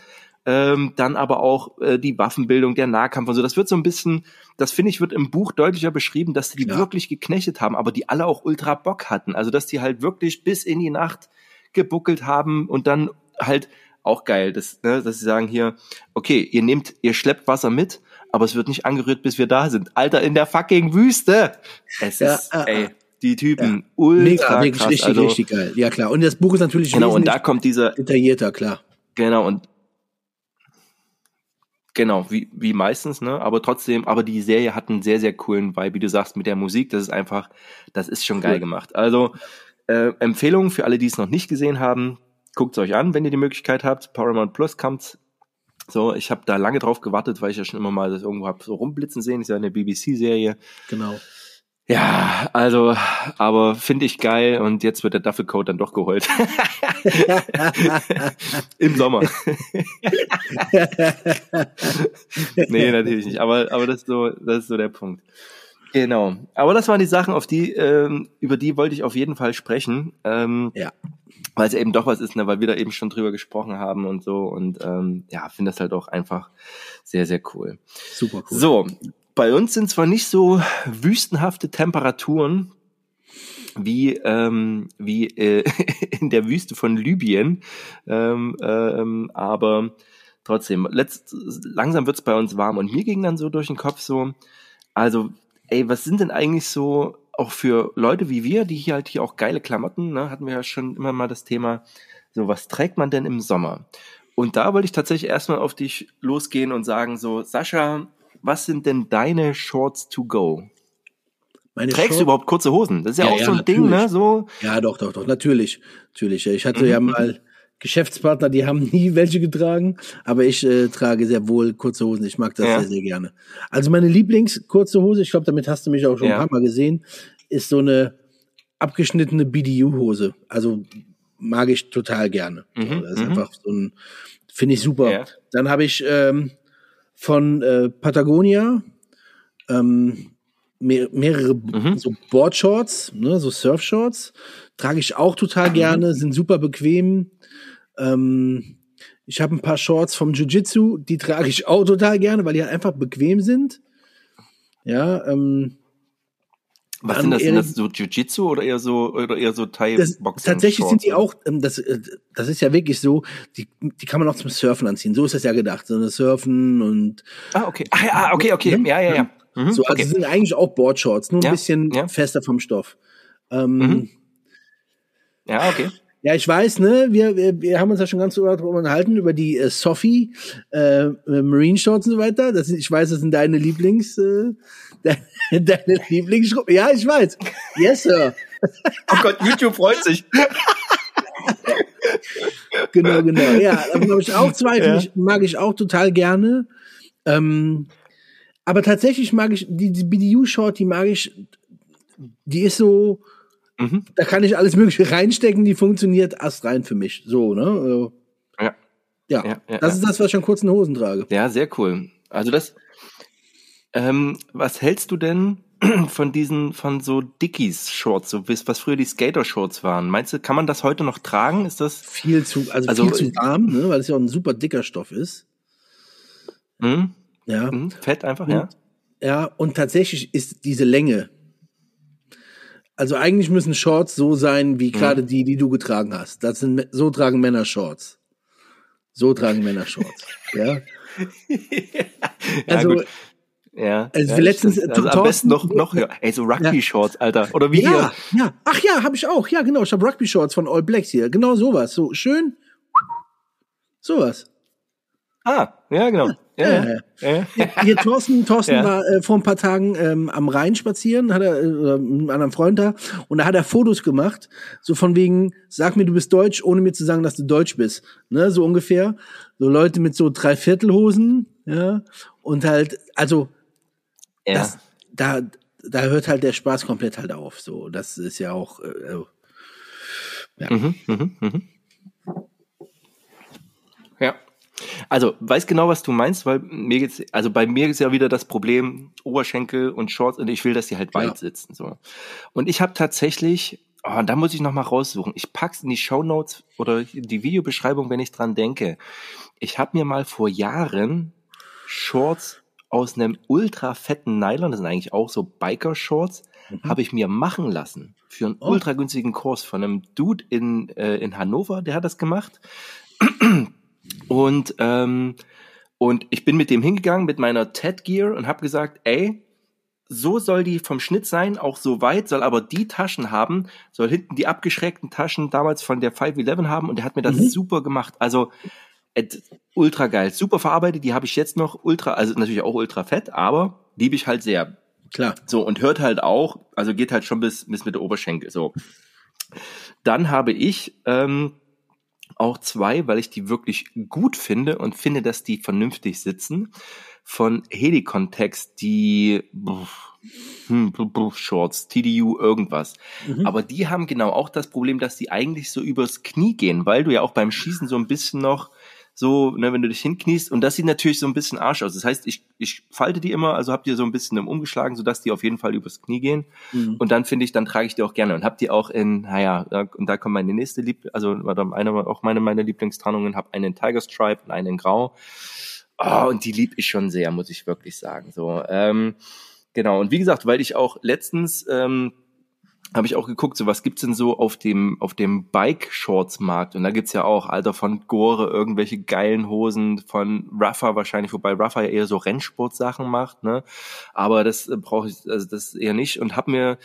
Ähm, dann aber auch äh, die Waffenbildung, der Nahkampf und so. Das wird so ein bisschen, das finde ich, wird im Buch deutlicher beschrieben, dass die Ja. wirklich geknechtet haben, aber die alle auch ultra Bock hatten. Also dass die halt wirklich bis in die Nacht gebuckelt haben und dann halt auch geil, dass, ne, dass sie sagen hier, okay, ihr nehmt, ihr schleppt Wasser mit, aber es wird nicht angerührt, bis wir da sind. Alter, in der fucking Wüste. Es Ja, ist, äh, ey, die Typen, ultra Mega, krass. richtig, also, richtig geil. Ja, klar. Und das Buch ist natürlich Genau, und da kommt dieser, detaillierter, klar. Genau, und Genau, wie, wie meistens, ne? Aber trotzdem, aber die Serie hat einen sehr, sehr coolen Vibe, wie du sagst, mit der Musik. Das ist einfach, das ist schon geil gemacht. Also, äh, Empfehlungen für alle, die es noch nicht gesehen haben, guckt es euch an, wenn ihr die Möglichkeit habt. Paramount Plus kommt. So, ich habe da lange drauf gewartet, weil ich ja schon immer mal das irgendwo hab so rumblitzen sehen. Ist ja eine BBC-Serie. Genau. Ja, also, aber finde ich geil und jetzt wird der Duffelcoat dann doch geholt. Im Sommer. nee, natürlich nicht. Aber, aber das ist so, das ist so der Punkt. Genau. Aber das waren die Sachen, auf die, ähm, über die wollte ich auf jeden Fall sprechen. Ähm, Ja. weil es eben doch was ist, ne, weil wir da eben schon drüber gesprochen haben und so. Und ähm, ja, finde das halt auch einfach sehr, sehr cool. Super cool. So, bei uns sind zwar nicht so wüstenhafte Temperaturen wie, ähm, wie äh, in der Wüste von Libyen, ähm, ähm, aber trotzdem, letzt, langsam wird's bei uns warm und mir ging dann so durch den Kopf so, also, ey, was sind denn eigentlich so auch für Leute wie wir, die hier halt hier auch geile Klamotten, ne, hatten wir ja schon immer mal das Thema, so was trägt man denn im Sommer? Und da wollte ich tatsächlich erstmal auf dich losgehen und sagen so, Sascha, was sind denn deine Shorts to go? Meine Trägst Short- du überhaupt kurze Hosen? Das ist ja, Ja, auch ja, so ein Ding, ne? natürlich. So, Ja, doch, doch, doch, natürlich. Natürlich. Ich hatte Mhm. ja mal Geschäftspartner, die haben nie welche getragen, aber ich äh, trage sehr wohl kurze Hosen. Ich mag das Ja. sehr, sehr gerne. Also meine Lieblings-kurze Hose, ich glaube, damit hast du mich auch schon Ja. ein paar Mal gesehen, ist so eine abgeschnittene BDU-Hose. Also mag ich total gerne. Mhm, Das ist mhm. einfach so ein, finde ich super. Ja. Dann habe ich ähm, von äh, Patagonia ähm, mehr, mehrere Mhm. so Boardshorts, ne, so Surfshorts. Trage ich auch total Mhm. gerne, sind super bequem. Ähm, ich habe ein paar Shorts vom Jiu-Jitsu, die trage ich auch total gerne, weil die halt einfach bequem sind. Ja, ähm, was sind das? Sind das so Jiu-Jitsu oder eher so, oder eher so das, Thai-Boxing? tatsächlich sind die auch, ähm, das, äh, das ist ja wirklich so, die, die kann man auch zum Surfen anziehen. So ist das ja gedacht. So Surfen und Ah, okay. Ah, ja, okay, okay. Ja, ja, ja. Mhm, so, also okay. sind eigentlich auch Boardshorts, nur ein Ja, bisschen ja. fester vom Stoff. Ähm, Mhm. Ja, okay. Ja, ich weiß, ne, wir, wir, wir haben uns ja schon ganz so darüber unterhalten, über die äh, Sophie, äh, äh, Marine Shorts und so weiter. Das sind, ich weiß, das sind deine Lieblings, äh, de, deine Lieblingsgruppe. Ja, ich weiß. Yes, Sir. Oh Gott, YouTube freut sich. Genau, genau. Ja, da habe ich auch zwei, Ja. ich, mag ich auch total gerne. Ähm, aber tatsächlich mag ich, die, die BDU-Short, die mag ich, die ist so, Mhm. da kann ich alles Mögliche reinstecken, die funktioniert astrein für mich. So, ne? Also, Ja. Ja, Ja, ja, das ist das, was ich an kurzen Hosen trage. Ja, sehr cool. Also das, ähm, was hältst du denn von diesen, von so Dickies-Shorts, so bis- was früher die Skater-Shorts waren? Meinst du, kann man das heute noch tragen? Ist das, Viel zu, also, Also, viel zu warm, ne? weil es ja auch ein super dicker Stoff ist. hm, Ja. hm, fett einfach, ja? Ja, und tatsächlich ist diese Länge. Also eigentlich müssen Shorts so sein, wie gerade Mhm. die, die du getragen hast. Das sind, so tragen Männer Shorts. So tragen Männer Shorts. ja. Ja, Also, gut. Ja. also ja, letztens- also am besten noch, noch höher. Ey, so Rugby-Shorts, Alter. Oder wie ja, hier. ja. Ach ja, habe ich auch. Ja, genau. Ich habe Rugby Shorts von All Blacks hier. Genau sowas. So schön. Sowas. Ah, ja, genau. Ja, Ja, ja. ja. ja. Hier Thorsten, Thorsten Ja. war äh, vor ein paar Tagen ähm, am Rhein spazieren, hat er äh, oder mit einem anderen Freund da und da hat er Fotos gemacht, so von wegen, sag mir, du bist Deutsch, ohne mir zu sagen, dass du Deutsch bist, ne, so ungefähr, so Leute mit so Dreiviertelhosen, ja und halt, also ja. das, da da hört halt der Spaß komplett halt auf, so das ist ja auch äh, äh, Mhm, mhm, mhm. Ja. Also, weiß genau, was du meinst, weil mir geht's, also bei mir ist ja wieder das Problem, Oberschenkel und Shorts und ich will, dass die halt weit Ja. sitzen, so. Und ich habe tatsächlich, oh, da muss ich noch mal raussuchen. Ich pack's in die Show Notes oder die Videobeschreibung, wenn ich dran denke. Ich habe mir mal vor Jahren Shorts aus einem ultra fetten Nylon, das sind eigentlich auch so Biker-Shorts, habe ich mir machen lassen für einen Oh. ultra günstigen Kurs von einem Dude in, äh, in Hannover, der hat das gemacht. Und, ähm, und ich bin mit dem hingegangen mit meiner Ted Gear und habe gesagt, ey, so soll die vom Schnitt sein, auch so weit, soll aber die Taschen haben, soll hinten die abgeschrägten Taschen damals von der 511 haben und der hat mir das Mhm. super gemacht. Also Ed, ultra geil, super verarbeitet, die habe ich jetzt noch ultra, also natürlich auch ultra fett, aber liebe ich halt sehr. Klar. So, und hört halt auch, also geht halt schon bis, bis mit der Oberschenkel, so. Dann habe ich ähm, auch zwei, weil ich die wirklich gut finde und finde, dass die vernünftig sitzen, von Helicontext, die hm, Shorts, TDU, irgendwas. Mhm. Aber die haben genau auch das Problem, dass die eigentlich so übers Knie gehen, weil du ja auch beim Schießen so ein bisschen noch so, ne, wenn du dich hinkniest und das sieht natürlich so ein bisschen Arsch aus. Das heißt, ich, ich falte die immer, also hab die so ein bisschen im umgeschlagen, sodass die auf jeden Fall übers Knie gehen. Mhm. Und dann finde ich, dann trage ich die auch gerne und hab die auch in, naja, und da kommt meine nächste Lieb, also eine, auch meine meine Lieblingstarnungen, hab einen Tiger Stripe und einen Grau. Oh, und die lieb ich schon sehr, muss ich wirklich sagen. So, ähm, genau. Und wie gesagt, weil ich auch letztens ähm, habe ich auch geguckt, so was gibt's denn so auf dem auf dem Bike Shorts Markt und da gibt's ja auch Alter von Gore irgendwelche geilen Hosen von Ruffer wahrscheinlich, wobei Ruffer ja eher so Rennsportsachen macht, ne? Aber das äh, brauche ich also das eher nicht und habe mir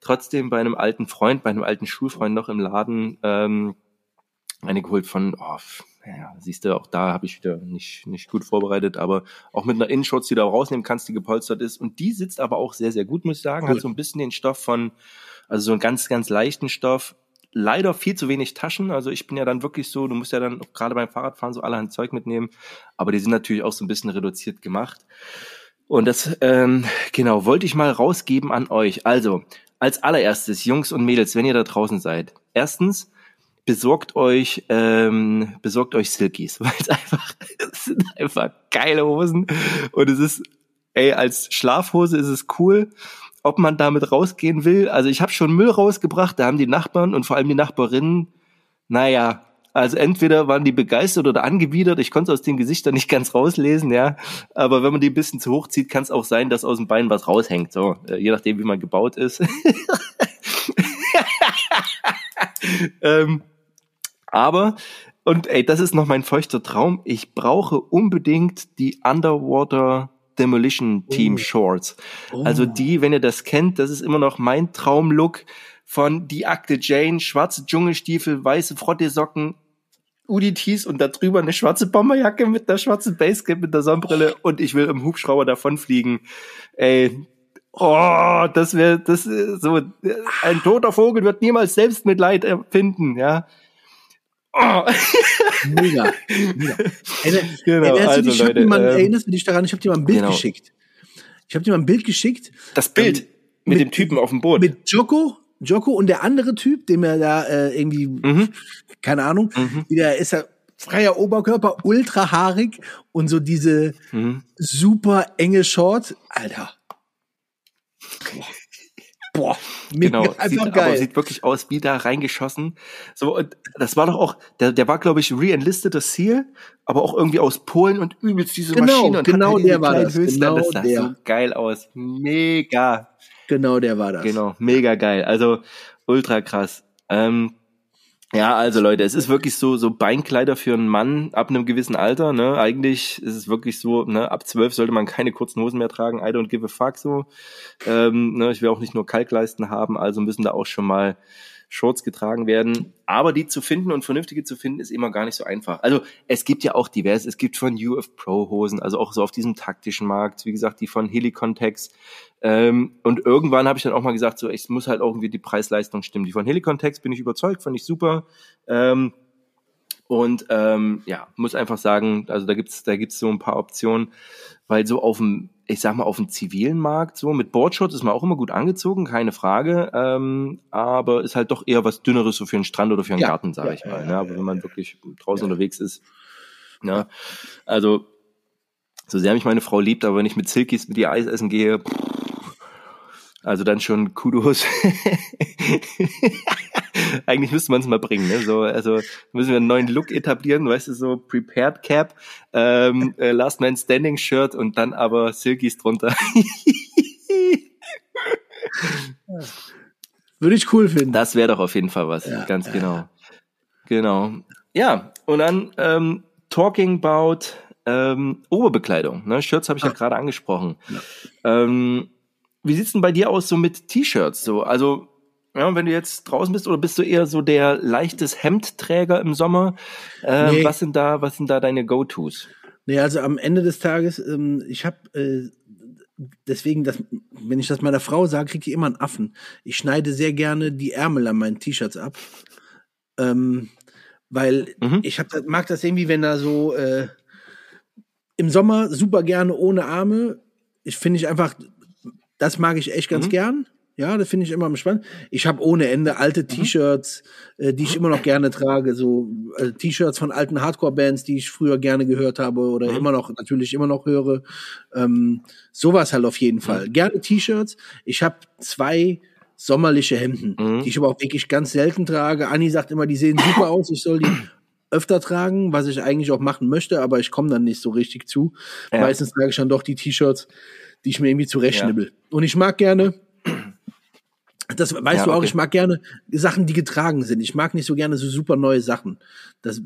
trotzdem bei einem alten Freund, bei einem alten Schulfreund noch im Laden ähm, eine geholt von oh, ja, siehst du, auch da habe ich wieder nicht, nicht gut vorbereitet, aber auch mit einer Innenschutz, die du rausnehmen kannst, die gepolstert ist. Und die sitzt aber auch sehr, sehr gut, muss ich sagen. Cool. Hat so ein bisschen den Stoff von also so einen ganz, ganz leichten Stoff. Leider viel zu wenig Taschen. Also ich bin ja dann wirklich so, du musst ja dann gerade beim Fahrradfahren so allerhand Zeug mitnehmen. Aber die sind natürlich auch so ein bisschen reduziert gemacht. Und das, ähm, genau, wollte ich mal rausgeben an euch. Also, als allererstes, Jungs und Mädels, wenn ihr da draußen seid. Erstens, besorgt euch, ähm, besorgt euch Silkies, weil es einfach, es sind einfach geile Hosen. Und es ist, ey, als Schlafhose ist es cool ob man damit rausgehen will. Also ich habe schon Müll rausgebracht, da haben die Nachbarn und vor allem die Nachbarinnen, naja, also entweder waren die begeistert oder angewidert. Ich konnte es aus den Gesichtern nicht ganz rauslesen, ja. Aber wenn man die ein bisschen zu hoch zieht, kann es auch sein, dass aus dem Bein was raushängt. So, äh, je nachdem, wie man gebaut ist. ähm, aber, und ey, das ist noch mein feuchter Traum. Ich brauche unbedingt die Underwater Demolition Team oh. Shorts. Oh. Also die, wenn ihr das kennt, das ist immer noch mein Traumlook von Die Akte Jane, schwarze Dschungelstiefel, weiße Frottesocken, UDTs und da drüber eine schwarze Bomberjacke mit der schwarzen Basecap mit der Sonnenbrille und ich will im Hubschrauber davonfliegen. Ey, oh, das wäre das so ein toter Vogel wird niemals Selbstmitleid empfinden, ja. Oh. Mega. Mega. Genau, erinnerst, also, dich, Leute, mal, ähm, erinnerst du dich daran, ich habe dir mal ein Bild genau. geschickt. Ich habe dir mal ein Bild geschickt. Das Bild ähm, mit, mit, dem Typen auf dem Boot. Mit Joko, Joko und der andere Typ, dem er da äh, irgendwie, mhm. keine Ahnung, mhm. wieder ist er freier Oberkörper, ultra haarig und so diese mhm. super enge Short. Alter. Boah, genau, einfach sieht, geil. Aber sieht wirklich aus wie da reingeschossen. So, und das war doch auch, der, der war, glaube ich, re-enlisteter Seal, aber auch irgendwie aus Polen und übelst diese genau, Maschine. Und genau der war das. Genau das sah der. so geil aus. Mega. Genau der war das. Genau, mega geil. Also ultra krass. Ähm, ja, also Leute, es ist wirklich so, so Beinkleider für einen Mann ab einem gewissen Alter, ne? Eigentlich ist es wirklich so, ne, ab zwölf sollte man keine kurzen Hosen mehr tragen, I don't give a fuck so. Ähm, ne, ich will auch nicht nur Kalkleisten haben, also müssen da auch schon mal Shorts getragen werden. Aber die zu finden und vernünftige zu finden, ist immer gar nicht so einfach. Also es gibt ja auch divers, es gibt von UF Pro Hosen, also auch so auf diesem taktischen Markt, wie gesagt, die von Helicontex. Ähm, und irgendwann habe ich dann auch mal gesagt, so, es muss halt irgendwie die Preis-Leistung stimmen. Die von Helicontex bin ich überzeugt, fand ich super. Ähm, und ähm, ja, muss einfach sagen, also da gibt's da gibt's so ein paar Optionen, weil so auf dem ich sag mal, auf dem zivilen Markt so. Mit Boardshorts ist man auch immer gut angezogen, keine Frage. Ähm, aber ist halt doch eher was Dünneres so für einen Strand oder für einen ja, Garten, sage ja, ich mal. Ja, ne? Aber wenn man wirklich draußen unterwegs ist. Ne? Also, so sehr mich meine Frau liebt, aber wenn ich mit Silkies mit ihr Eis essen gehe, also dann schon Kudos. Eigentlich müsste man es mal bringen. Ne? So, also müssen wir einen neuen Look etablieren, weißt du, so Prepared Cap, ähm, äh, Last Man Standing Shirt und dann aber Silkies drunter. Würde ich cool finden. Das wäre doch auf jeden Fall was, ja, ganz ja. genau. Genau. Ja, und dann ähm, Talking about ähm, Oberbekleidung. Ne? Shirts habe ich ah. ja gerade angesprochen. Ja. Ähm, wie sieht's denn bei dir aus so mit T-Shirts? So, also Ja, wenn du jetzt draußen bist, oder bist du eher so der leichtes Hemdträger im Sommer? Äh, nee. Was sind da, was sind da deine Go-Tos? Nee, also am Ende des Tages, ähm, ich habe äh, deswegen, das, wenn ich das meiner Frau sage, kriege ich immer einen Affen. Ich schneide sehr gerne die Ärmel an meinen T-Shirts ab. Ähm, weil mhm. ich hab, mag das irgendwie, wenn da so äh, im Sommer super gerne ohne Arme. Ich finde ich einfach, das mag ich echt ganz mhm. gern. Ja, das finde ich immer spannend. Ich habe ohne Ende alte mhm. T-Shirts, äh, die ich immer noch gerne trage, so äh, T-Shirts von alten Hardcore-Bands, die ich früher gerne gehört habe oder mhm. immer noch natürlich immer noch höre. Ähm, sowas halt auf jeden Fall. Mhm. Gerne T-Shirts. Ich habe zwei sommerliche Hemden, mhm. die ich aber auch wirklich ganz selten trage. Anni sagt immer, die sehen super aus. Ich soll die öfter tragen, was ich eigentlich auch machen möchte, aber ich komme dann nicht so richtig zu. Ja. Meistens trage ich dann doch die T-Shirts, die ich mir irgendwie zurechtschnibbel. Ja. Und ich mag gerne das weißt ja, du auch, okay. ich mag gerne Sachen, die getragen sind. Ich mag nicht so gerne so super neue Sachen. Das,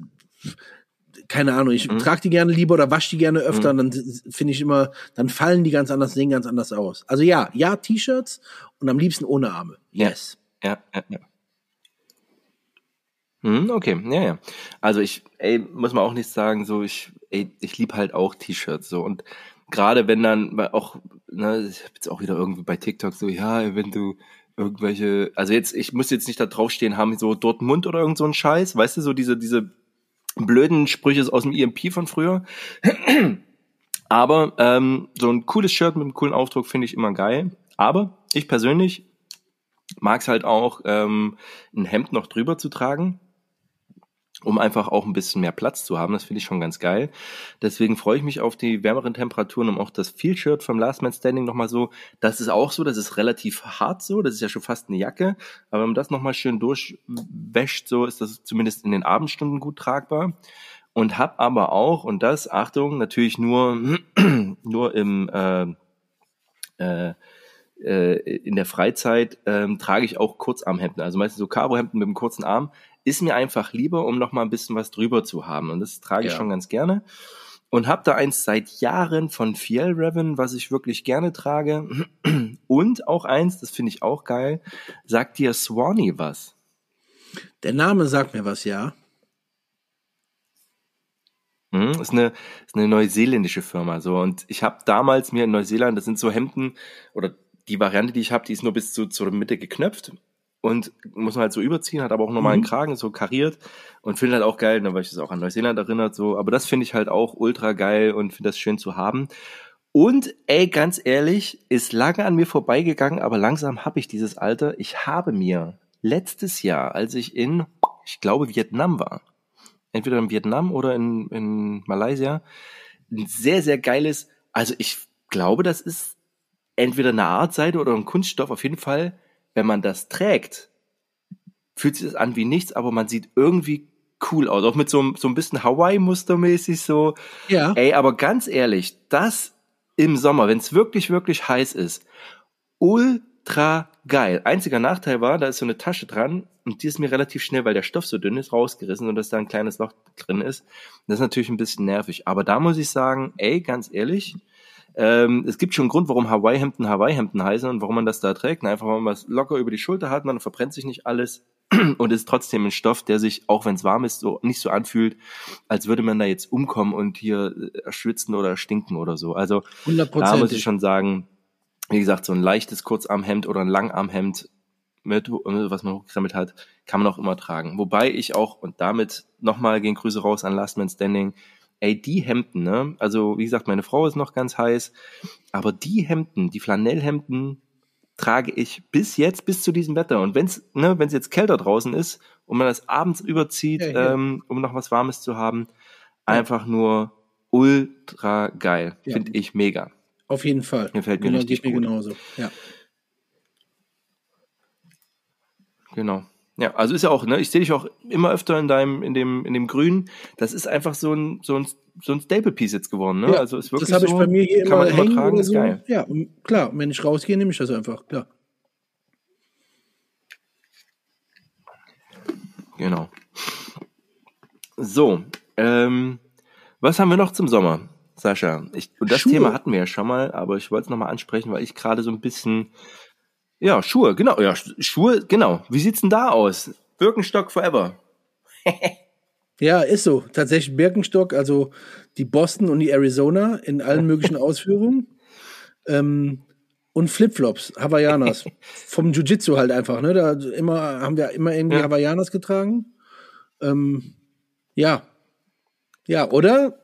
keine Ahnung, ich mhm. trage die gerne lieber oder wasche die gerne öfter, mhm. dann finde ich immer, dann fallen die ganz anders, sehen ganz anders aus. Also ja, ja, T-Shirts und am liebsten ohne Arme. Yes. Ja, ja, ja. Hm, okay, ja, ja. Also ich, ey, muss man auch nicht sagen, so ich, ey, ich lieb halt auch T-Shirts so und gerade wenn dann auch, ne, ich hab jetzt auch wieder irgendwie bei TikTok so, ja, wenn du irgendwelche, also jetzt, ich muss jetzt nicht da draufstehen haben, so Dortmund oder irgend so ein Scheiß, weißt du, so diese, diese blöden Sprüche aus dem EMP von früher. Aber ähm, so ein cooles Shirt mit einem coolen Aufdruck finde ich immer geil. Aber ich persönlich mag es halt auch, ähm, ein Hemd noch drüber zu tragen um einfach auch ein bisschen mehr Platz zu haben. Das finde ich schon ganz geil. Deswegen freue ich mich auf die wärmeren Temperaturen, um auch das Field Shirt vom Last Man Standing nochmal so. Das ist auch so, das ist relativ hart so, das ist ja schon fast eine Jacke. Aber wenn man das nochmal schön durchwäscht, so ist das zumindest in den Abendstunden gut tragbar. Und hab aber auch, und das, Achtung, natürlich nur, nur im äh, äh, äh, in der Freizeit ähm, trage ich auch Kurzarmhemden, also meistens so Cargohemden mit einem kurzen Arm, ist mir einfach lieber, um noch mal ein bisschen was drüber zu haben. Und das trage ich ja. schon ganz gerne. Und habe da eins seit Jahren von Fiel Raven, was ich wirklich gerne trage. Und auch eins, das finde ich auch geil, sagt dir Swanee was? Der Name sagt mir was, ja. Mhm, ist eine, ist eine neuseeländische Firma so und ich habe damals mir in Neuseeland, das sind so Hemden oder die Variante, die ich habe, die ist nur bis zu, zur Mitte geknöpft und muss man halt so überziehen, hat aber auch nochmal einen mhm. Kragen, so kariert und finde halt auch geil, ne, weil ich das auch an Neuseeland erinnert, so, aber das finde ich halt auch ultra geil und finde das schön zu haben. Und ey, ganz ehrlich, ist lange an mir vorbeigegangen, aber langsam habe ich dieses Alter. Ich habe mir letztes Jahr, als ich in, ich glaube, Vietnam war, entweder in Vietnam oder in, in Malaysia, ein sehr, sehr geiles, also ich glaube, das ist entweder eine Artseite oder ein Kunststoff, auf jeden Fall wenn man das trägt, fühlt sich das an wie nichts, aber man sieht irgendwie cool aus. Auch mit so, so ein bisschen Hawaii-Mustermäßig so. Ja. Ey, aber ganz ehrlich, das im Sommer, wenn es wirklich, wirklich heiß ist, ultra geil. Einziger Nachteil war, da ist so eine Tasche dran und die ist mir relativ schnell, weil der Stoff so dünn ist, rausgerissen und dass da ein kleines Loch drin ist. Das ist natürlich ein bisschen nervig. Aber da muss ich sagen, ey, ganz ehrlich, ähm, es gibt schon einen Grund, warum Hawaii-Hemden Hawaii-Hemden heißen und warum man das da trägt. Einfach, weil man es locker über die Schulter hat, man verbrennt sich nicht alles und ist trotzdem ein Stoff, der sich, auch wenn es warm ist, so nicht so anfühlt, als würde man da jetzt umkommen und hier äh, schwitzen oder stinken oder so. Also da muss ich schon sagen, wie gesagt, so ein leichtes Kurzarmhemd oder ein Langarmhemd mit, was man hochgekrempelt hat, kann man auch immer tragen. Wobei ich auch, und damit nochmal gehen Grüße raus an Last Man Standing, ey, die Hemden, ne? Also, wie gesagt, meine Frau ist noch ganz heiß, aber die Hemden, die Flanellhemden trage ich bis jetzt, bis zu diesem Wetter. Und wenn's, ne, wenn's jetzt kälter draußen ist und man das abends überzieht, ja, ja. Ähm, um noch was Warmes zu haben, einfach nur ultra geil. Ja. Finde ich mega. Auf jeden Fall. Mir fällt mir genau, richtig gut. genauso. Ja. Genau. Ja, also ist ja auch, ne, ich sehe dich auch immer öfter in deinem, in dem, in dem Grün. Das ist einfach so ein, so ein, so ein Staple-Piece jetzt geworden, ne? Ja, also ist wirklich das habe so, ich bei mir hier immer hängen oder so. Ist geil. Ja, klar, wenn ich rausgehe, nehme ich das einfach, klar. Genau. So, ähm, was haben wir noch zum Sommer, Sascha? Ich, und das Schuhe. Thema hatten wir ja schon mal, aber ich wollte es nochmal ansprechen, weil ich gerade so ein bisschen Ja, Schuhe, genau. Ja, Schuhe, genau. Wie sieht's denn da aus? Birkenstock Forever. ja, ist so. Tatsächlich Birkenstock, also die Boston und die Arizona in allen möglichen Ausführungen. Ähm, und Flipflops, Hawaiianas. Vom Jiu-Jitsu halt einfach, ne? Da immer, haben wir immer irgendwie ja. Hawaiianas getragen. Ähm, ja. Ja, oder?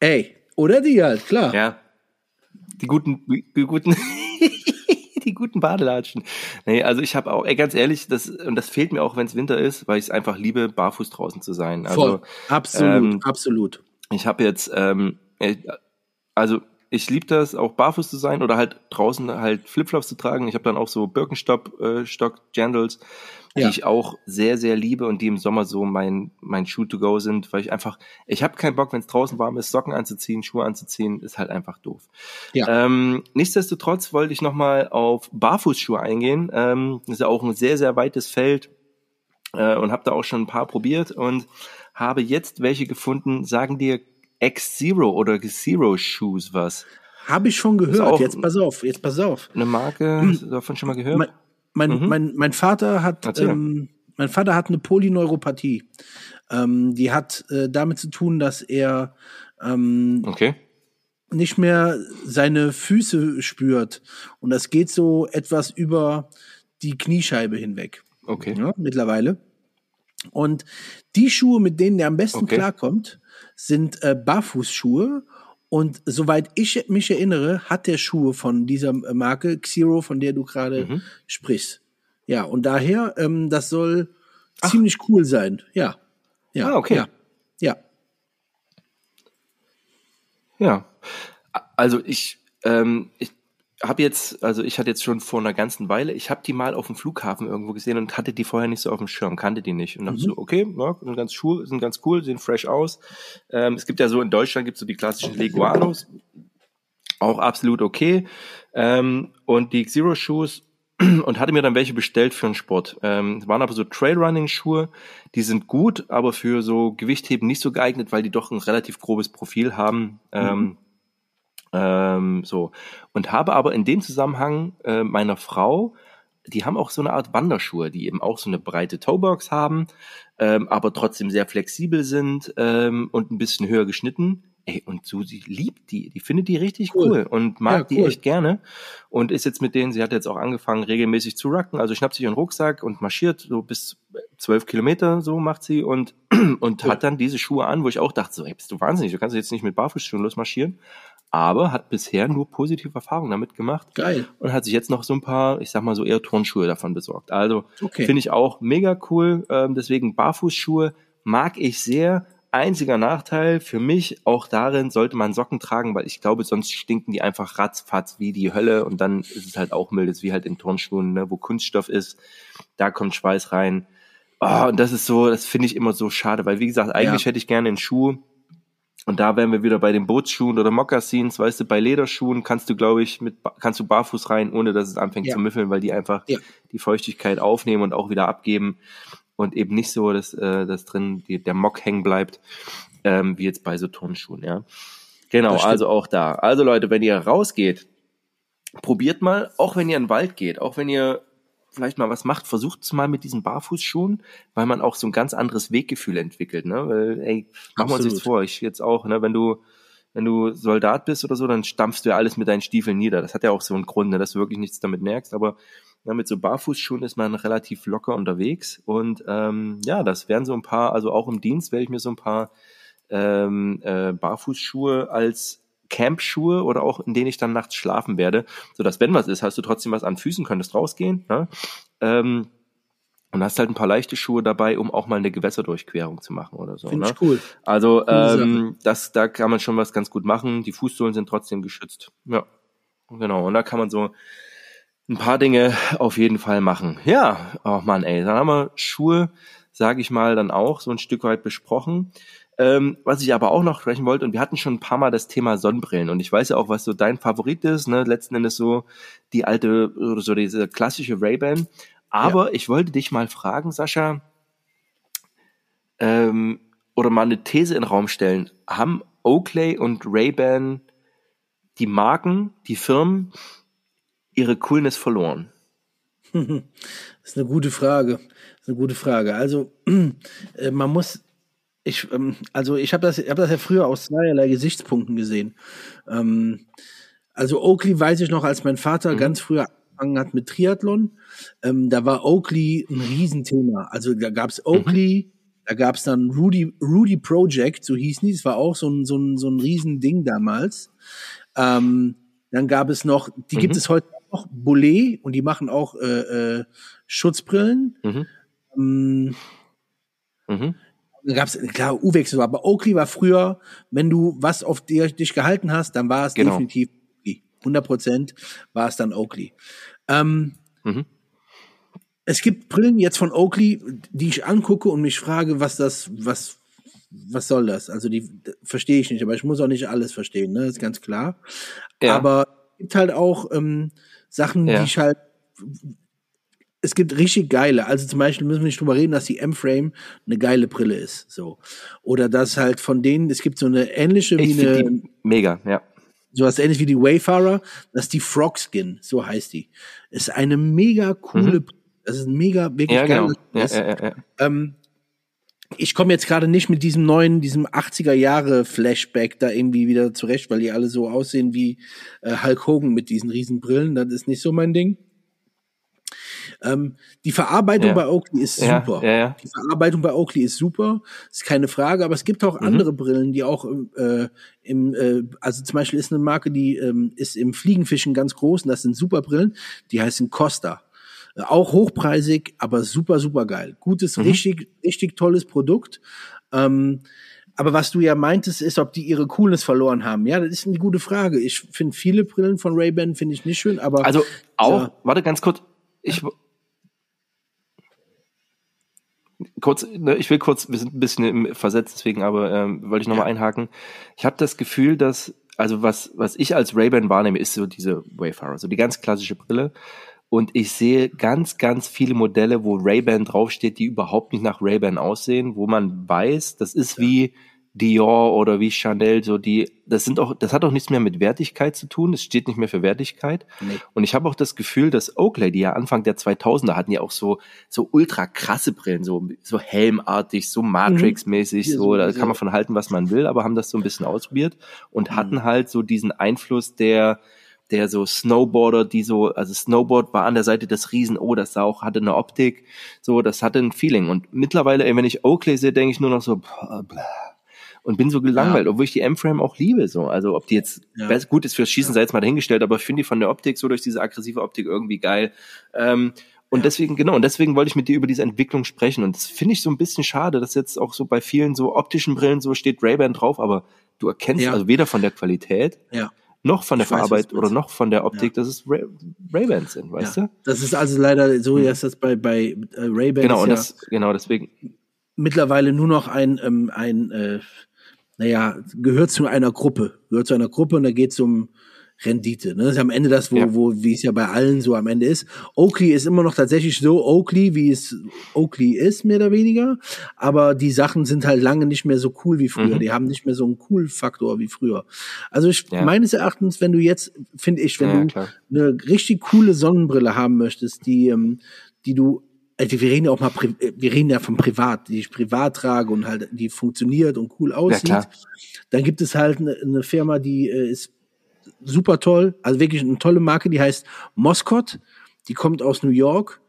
Ey, oder die halt, klar. Ja. Die guten, die guten, die guten Badelatschen. Nee, also ich habe auch, ey, ganz ehrlich, das, und das fehlt mir auch, wenn es Winter ist, weil ich es einfach liebe, barfuß draußen zu sein. Also, Voll. Absolut, ähm, absolut. Ich habe jetzt, ähm, also ich liebe das, auch barfuß zu sein oder halt draußen halt Flipflops zu tragen. Ich habe dann auch so Birkenstock, äh, Stock Jandals, die ja. ich auch sehr, sehr liebe und die im Sommer so mein, mein Shoe to go sind, weil ich einfach, ich habe keinen Bock, wenn es draußen warm ist, Socken anzuziehen, Schuhe anzuziehen, ist halt einfach doof. Ja. Ähm, nichtsdestotrotz wollte ich nochmal auf Barfußschuhe eingehen. Ähm, das ist ja auch ein sehr, sehr weites Feld äh, und habe da auch schon ein paar probiert und habe jetzt welche gefunden, sagen dir X-Zero oder Zero Shoes was? Habe ich schon gehört. Jetzt pass auf, jetzt pass auf. Eine Marke, hm. davon schon mal gehört? Mein, mein, mhm. mein, mein Vater hat, ähm, mein Vater hat eine Polyneuropathie. Ähm, die hat äh, damit zu tun, dass er ähm, okay. nicht mehr seine Füße spürt. Und das geht so etwas über die Kniescheibe hinweg. Okay. Ja, mittlerweile. Und die Schuhe, mit denen er am besten okay. klarkommt, sind äh, Barfußschuhe. Und soweit ich mich erinnere, hat der Schuhe von dieser Marke Xero, von der du gerade mhm. sprichst. Ja, und daher, ähm, das soll Ach. ziemlich cool sein. Ja. Ja, ah, okay. Ja. ja. Ja. Also ich, ähm, ich habe jetzt, also ich hatte jetzt schon vor einer ganzen Weile, ich habe die mal auf dem Flughafen irgendwo gesehen und hatte die vorher nicht so auf dem Schirm, kannte die nicht. Und dachte mhm. so, okay, ja, sind ganz, Schuhe, sind ganz cool, sehen fresh aus. Ähm, es gibt ja so in Deutschland gibt so die klassischen Leguanos, auch absolut okay. Ähm, und die Zero Shoes und hatte mir dann welche bestellt für den Sport. Ähm, waren aber so Trailrunning-Schuhe, die sind gut, aber für so Gewichtheben nicht so geeignet, weil die doch ein relativ grobes Profil haben. Ähm, mhm. Ähm, so. Und habe aber in dem Zusammenhang äh, meiner Frau, die haben auch so eine Art Wanderschuhe, die eben auch so eine breite Toebox haben, ähm, aber trotzdem sehr flexibel sind ähm, und ein bisschen höher geschnitten. Ey, und Susi liebt die, die findet die richtig cool, cool und mag ja, cool. die echt gerne und ist jetzt mit denen, sie hat jetzt auch angefangen regelmäßig zu rucken, also schnappt sich ihren Rucksack und marschiert so bis zwölf Kilometer, so macht sie und, und cool. hat dann diese Schuhe an, wo ich auch dachte, so, ey, bist du wahnsinnig, du kannst jetzt nicht mit Barfußschuhen losmarschieren, aber hat bisher nur positive Erfahrungen damit gemacht. Geil. Und hat sich jetzt noch so ein paar, ich sag mal so eher Turnschuhe davon besorgt. Also okay. finde ich auch mega cool. Ähm, deswegen Barfußschuhe mag ich sehr. Einziger Nachteil für mich auch darin, sollte man Socken tragen, weil ich glaube, sonst stinken die einfach ratzfatz wie die Hölle und dann ist es halt auch mildes, wie halt in Turnschuhen, ne, wo Kunststoff ist. Da kommt Schweiß rein. Oh, und das ist so, das finde ich immer so schade, weil wie gesagt, eigentlich ja. hätte ich gerne einen Schuh, und da wären wir wieder bei den Bootsschuhen oder Mokassins, weißt du, bei Lederschuhen kannst du, glaube ich, mit kannst du barfuß rein, ohne dass es anfängt ja. zu müffeln, weil die einfach ja. die Feuchtigkeit aufnehmen und auch wieder abgeben und eben nicht so, dass, äh, dass drin die, der Mock hängen bleibt, ähm, wie jetzt bei so Turnschuhen, ja. Genau, also auch da. Also Leute, wenn ihr rausgeht, probiert mal, auch wenn ihr in den Wald geht, auch wenn ihr vielleicht mal was macht, versucht es mal mit diesen Barfußschuhen, weil man auch so ein ganz anderes Weggefühl entwickelt, ne? Weil, ey, machen wir uns jetzt vor, ich jetzt auch, ne, wenn du, wenn du Soldat bist oder so, dann stampfst du ja alles mit deinen Stiefeln nieder. Das hat ja auch so einen Grund, ne, dass du wirklich nichts damit merkst, aber ja, mit so Barfußschuhen ist man relativ locker unterwegs und ähm, ja, das wären so ein paar, also auch im Dienst werde ich mir so ein paar ähm, äh, Barfußschuhe als Campschuhe oder auch in denen ich dann nachts schlafen werde, so dass wenn was ist, hast du trotzdem was an Füßen, könntest rausgehen. Ne? Ähm, und hast halt ein paar leichte Schuhe dabei, um auch mal eine Gewässerdurchquerung zu machen oder so. Finde ne? ich cool. Also ähm, das, da kann man schon was ganz gut machen. Die Fußsohlen sind trotzdem geschützt. Ja, genau. Und da kann man so ein paar Dinge auf jeden Fall machen. Ja, oh Mann, ey, dann haben wir Schuhe, sage ich mal, dann auch so ein Stück weit besprochen. Ähm, was ich aber auch noch sprechen wollte, und wir hatten schon ein paar Mal das Thema Sonnenbrillen, und ich weiß ja auch, was so dein Favorit ist, ne? letzten Endes so die alte, oder so diese klassische Ray-Ban. Aber ja. ich wollte dich mal fragen, Sascha, ähm, oder mal eine These in den Raum stellen. Haben Oakley und Ray-Ban die Marken, die Firmen, ihre Coolness verloren? Das ist eine gute Frage. Das ist eine gute Frage. Also äh, man muss, ich, ähm, also ich habe das, ich hab das ja früher aus zweierlei Gesichtspunkten gesehen. Ähm, also Oakley weiß ich noch, als mein Vater mhm. ganz früher angefangen hat mit Triathlon, ähm, da war Oakley ein Riesenthema. Also da gab's mhm. Oakley, mhm. da gab's dann Rudy, Rudy Project, so hießen die. Das war auch so ein, so ein, so ein Riesending damals. Ähm, dann gab es noch, die mhm. gibt es heute noch, Boulet, und die machen auch äh, äh, Schutzbrillen. Mhm. Ähm, mhm. Dann gab es, klar, U-Wechsel, aber Oakley war früher, wenn du was auf dich gehalten hast, dann war es genau. definitiv 100 Prozent war es dann Oakley. Ähm, mhm. Es gibt Brillen jetzt von Oakley, die ich angucke und mich frage, was das, was, was soll das? Also die verstehe ich nicht, aber ich muss auch nicht alles verstehen, ne? ist ganz klar. Ja. Aber es gibt halt auch ähm, Sachen, ja. die ich halt es gibt richtig geile. Also zum Beispiel müssen wir nicht drüber reden, dass die M-Frame eine geile Brille ist. So. Oder dass halt von denen, es gibt so eine ähnliche ich wie eine. mega, ja sowas ähnlich wie die Wayfarer, das ist die Frog Skin, so heißt die. Ist eine mega coole, mhm. das ist ein mega, wirklich ja, genau. Ja, ja, ja. Ähm, ich komme jetzt gerade nicht mit diesem neuen, diesem 80er Jahre Flashback da irgendwie wieder zurecht, weil die alle so aussehen wie äh, Hulk Hogan mit diesen riesen Brillen. Das ist nicht so mein Ding. Ähm, die Verarbeitung ja. bei Oakley ist super. Ja, ja, die Verarbeitung bei Oakley ist super, ist keine Frage, aber es gibt auch mhm. andere Brillen, die auch äh, im, äh, also zum Beispiel ist eine Marke, die ähm, ist im Fliegenfischen ganz groß und das sind super Brillen, die heißen Costa. Äh, auch hochpreisig, aber super, super geil. Gutes, mhm. richtig, richtig tolles Produkt. Ähm, aber was du ja meintest, ist, ob die ihre Coolness verloren haben. Ja, das ist eine gute Frage. Ich finde viele Brillen von Ray-Ban finde ich nicht schön, aber also auch. Ja. Warte ganz kurz. Ich kurz, ne, ich will kurz, wir sind ein bisschen im Versetzt, deswegen aber ähm, wollte ich nochmal ja. einhaken. Ich habe das Gefühl, dass, also was, was ich als Ray-Ban wahrnehme, ist so diese Wayfarer, so die ganz klassische Brille. Und ich sehe ganz, ganz viele Modelle, wo Ray-Ban draufsteht, die überhaupt nicht nach Ray-Ban aussehen, wo man weiß, das ist ja. wie Dior oder wie Chanel, so die, das sind auch, das hat auch nichts mehr mit Wertigkeit zu tun, es steht nicht mehr für Wertigkeit. Nee. Und ich habe auch das Gefühl, dass Oakley, die ja Anfang der 2000er hatten ja auch so, so ultra krasse Brillen, so, so helmartig, so Matrix-mäßig, mhm. so, da kann man von halten, was man will, aber haben das so ein bisschen ausprobiert und mhm. hatten halt so diesen Einfluss der, der so Snowboarder, die so, also Snowboard war an der Seite des Riesen, oh, das sah auch, hatte eine Optik, so, das hatte ein Feeling. Und mittlerweile, ey, wenn ich Oakley sehe, denke ich nur noch so, blah, blah und bin so gelangweilt, ja. obwohl ich die M-Frame auch liebe. So. Also ob die jetzt ja. gut ist fürs Schießen, sei jetzt mal dahingestellt, aber ich finde die von der Optik so durch diese aggressive Optik irgendwie geil. Ähm, und ja. deswegen, genau, und deswegen wollte ich mit dir über diese Entwicklung sprechen. Und das finde ich so ein bisschen schade, dass jetzt auch so bei vielen so optischen Brillen so steht Ray-Ban drauf, aber du erkennst also weder von der Qualität ja noch von der Verarbeitung oder noch von der Optik, ja. dass es Ray Ray-Bans sind, weißt ja. du? Das ist also leider so, dass das bei, bei äh, Ray-Bans genau, und das, genau, deswegen mittlerweile nur noch ein, ähm, ein äh, naja, gehört zu einer Gruppe, gehört zu einer Gruppe und da geht es um Rendite. Ne? Das ist am Ende das, wo, ja. wo, wie es ja bei allen so am Ende ist. Oakley ist immer noch tatsächlich so Oakley, wie es Oakley ist, mehr oder weniger. Aber die Sachen sind halt lange nicht mehr so cool wie früher. Mhm. Die haben nicht mehr so einen Cool-Faktor wie früher. Also ich, ja. meines Erachtens, wenn du jetzt, finde ich, wenn ja, du klar. eine richtig coole Sonnenbrille haben möchtest, die, ähm, die du also wir reden ja auch mal, wir reden ja vom Privat, die ich privat trage und halt, die funktioniert und cool aussieht. Ja, Dann gibt es halt eine, eine Firma, die äh, ist super toll, also wirklich eine tolle Marke, die heißt Moscot, die kommt aus New York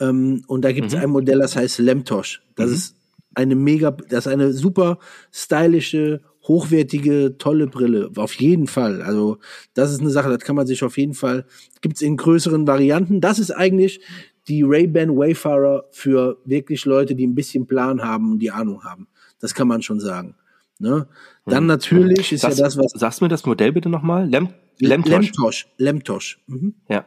ähm, und da gibt es mhm. ein Modell, das heißt Lemtosh. Das mhm. ist eine mega, das ist eine super stylische, hochwertige, tolle Brille. Auf jeden Fall. Also das ist eine Sache, das kann man sich auf jeden Fall, gibt's in größeren Varianten. Das ist eigentlich die Ray-Ban Wayfarer für wirklich Leute, die ein bisschen Plan haben und die Ahnung haben. Das kann man schon sagen. Ne? Dann hm. natürlich ist das, ja das, was. Sagst du mir das Modell bitte nochmal? Lem Lemtosh. Lemtosh. Lemtosh. Mhm. Ja.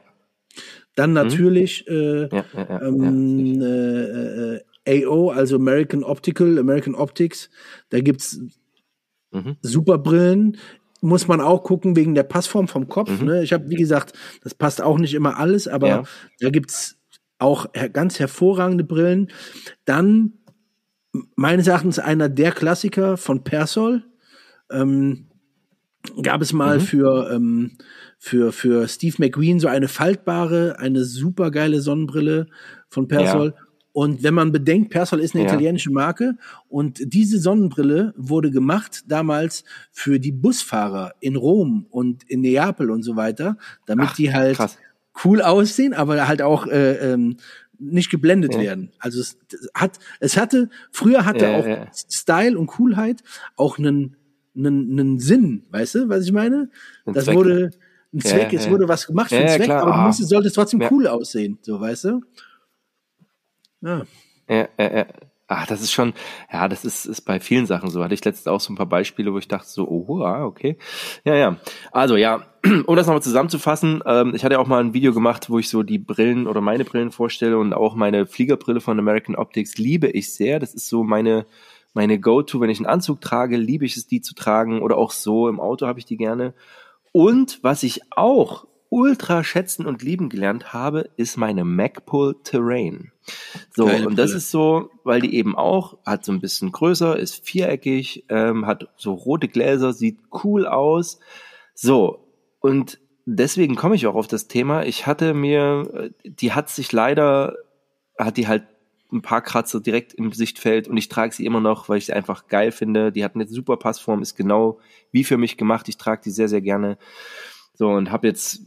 Dann mhm. natürlich äh, ja, ja, ähm, äh, äh, AO, also American Optical, American Optics. Da gibt's mhm. super Brillen muss man auch gucken wegen der Passform vom Kopf. Mhm. Ne? Ich habe, wie gesagt, das passt auch nicht immer alles, aber da gibt's auch ganz hervorragende Brillen. Dann meines Erachtens einer der Klassiker von Persol. Ähm, gab es mal mhm. für, ähm, für, für Steve McQueen so eine faltbare, eine super geile Sonnenbrille von Persol. Ja. Und wenn man bedenkt, Persol ist eine ja. italienische Marke und diese Sonnenbrille wurde gemacht damals für die Busfahrer in Rom und in Neapel und so weiter, damit Ach, die halt krass. Cool aussehen, aber halt auch äh, ähm, nicht geblendet ja. werden. Also es hat, es hatte, früher hatte ja, auch ja. Style und Coolheit auch einen, einen, einen Sinn, weißt du, was ich meine? Ein das Zweck. wurde ein Zweck, es wurde was gemacht für einen Zweck, klar. aber du musst, sollte es trotzdem cool aussehen, so, weißt du? Ja. Ja, ja, ja. Ah, das ist schon, ja, das ist, ist bei vielen Sachen so. Hatte ich letztens auch so ein paar Beispiele, wo ich dachte so, oh, okay. Ja, ja. Also ja, um das nochmal zusammenzufassen, ähm, ich hatte auch mal ein Video gemacht, wo ich so die Brillen oder meine Brillen vorstelle und auch meine Fliegerbrille von American Optics liebe ich sehr. Das ist so meine, meine Go-To, wenn ich einen Anzug trage, liebe ich es, die zu tragen oder auch so im Auto habe ich die gerne. Und was ich auch ultra schätzen und lieben gelernt habe, ist meine MacPull Terrain. So, Geile und das Brille. ist so, weil die eben auch, hat so ein bisschen größer, ist viereckig, ähm, hat so rote Gläser, sieht cool aus. So, und deswegen komme ich auch auf das Thema. Ich hatte mir, die hat sich leider, hat die halt ein paar Kratzer direkt im Sichtfeld und ich trage sie immer noch, weil ich sie einfach geil finde. Die hat eine super Passform, ist genau wie für mich gemacht. Ich trage die sehr, sehr gerne. So, und habe jetzt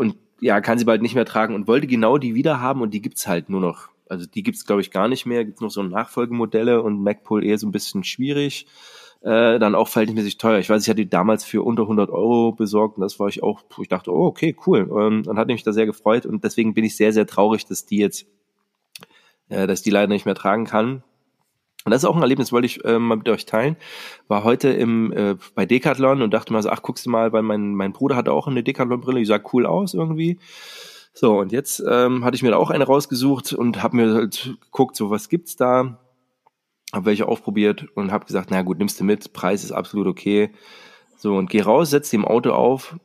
und ja, kann sie bald nicht mehr tragen und wollte genau die wieder haben und die gibt's halt nur noch. Also die gibt's glaube ich gar nicht mehr. Gibt's noch so Nachfolgemodelle und MacPool eher so ein bisschen schwierig. Äh, dann auch verhältnismäßig teuer. Ich weiß, ich hatte die damals für unter 100 Euro besorgt und das war ich auch, ich dachte, oh, okay, cool. Und dann hat mich da sehr gefreut und deswegen bin ich sehr, sehr traurig, dass die jetzt, äh, dass die leider nicht mehr tragen kann. Und das ist auch ein Erlebnis, wollte ich äh, mal mit euch teilen. War heute im äh, bei Decathlon und dachte mal so, ach, guckst du mal, weil mein, mein Bruder hatte auch eine Decathlon-Brille, die sah cool aus irgendwie. So, und jetzt ähm, hatte ich mir da auch eine rausgesucht und habe mir halt geguckt, so was gibt's da. Habe welche aufprobiert und habe gesagt, na gut, nimmst du mit, Preis ist absolut okay. So, und geh raus, setz die im Auto auf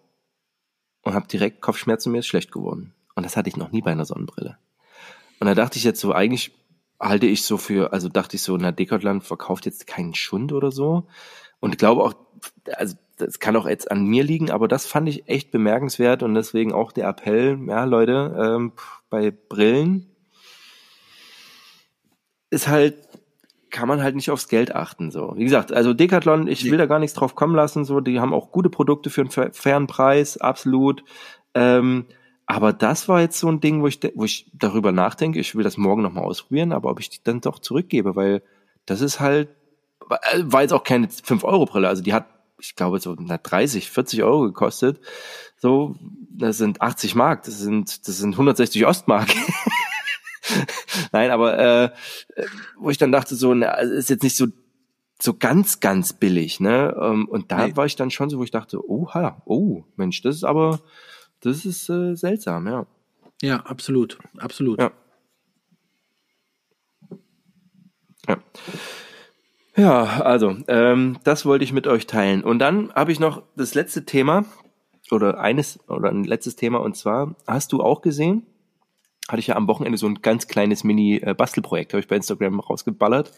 und habe direkt Kopfschmerzen, mir ist schlecht geworden. Und das hatte ich noch nie bei einer Sonnenbrille. Und da dachte ich jetzt so, eigentlich halte ich so für, also dachte ich so, na, Decathlon verkauft jetzt keinen Schund oder so. Und glaube auch, also das kann auch jetzt an mir liegen, aber das fand ich echt bemerkenswert und deswegen auch der Appell, ja, Leute, ähm, bei Brillen ist halt, kann man halt nicht aufs Geld achten, so. Wie gesagt, also Decathlon, ich will da gar nichts drauf kommen lassen, so, die haben auch gute Produkte für einen fairen Preis, absolut. Ähm, aber das war jetzt so ein Ding, wo ich, wo ich darüber nachdenke, ich will das morgen nochmal ausprobieren, aber ob ich die dann doch zurückgebe, weil das ist halt, äh, war jetzt auch keine 5-Euro-Brille, also die hat, ich glaube, so 30, 40 Euro gekostet. So, das sind 80 Mark, das sind, das sind 160 Ostmark. Nein, aber äh, wo ich dann dachte, so, na, ist jetzt nicht so so ganz, ganz billig, ne? Ähm, und da nee. war ich dann schon so, wo ich dachte, oha, oh, Mensch, das ist aber, das ist äh, seltsam, ja. Ja, absolut, absolut. Ja. Ja. Ja, also, ähm, das wollte ich mit euch teilen. Und dann habe ich noch das letzte Thema oder eines oder ein letztes Thema und zwar hast du auch gesehen, hatte ich ja am Wochenende so ein ganz kleines Mini-Bastelprojekt, habe ich bei Instagram rausgeballert.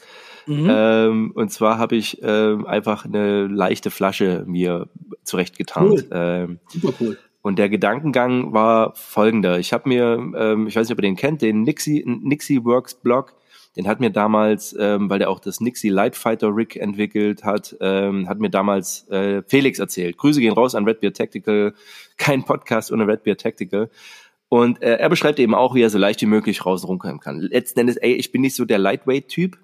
Mhm. Ähm, und zwar habe ich ähm, einfach eine leichte Flasche mir zurechtgetan. Cool. Ähm, Super cool. Und der Gedankengang war folgender. Ich habe mir, ähm, ich weiß nicht, ob ihr den kennt, den Nixie, Nixie Works Blog, den hat mir damals, ähm, weil der auch das Nixie Lightfighter Rig entwickelt hat, ähm, hat mir damals äh, Felix erzählt. Grüße gehen raus an Red Beer Tactical. Kein Podcast ohne Red Beer Tactical. Und äh, er beschreibt eben auch, wie er so leicht wie möglich raus rumkommen kann. Letzten Endes, ey, ich bin nicht so der Lightweight-Typ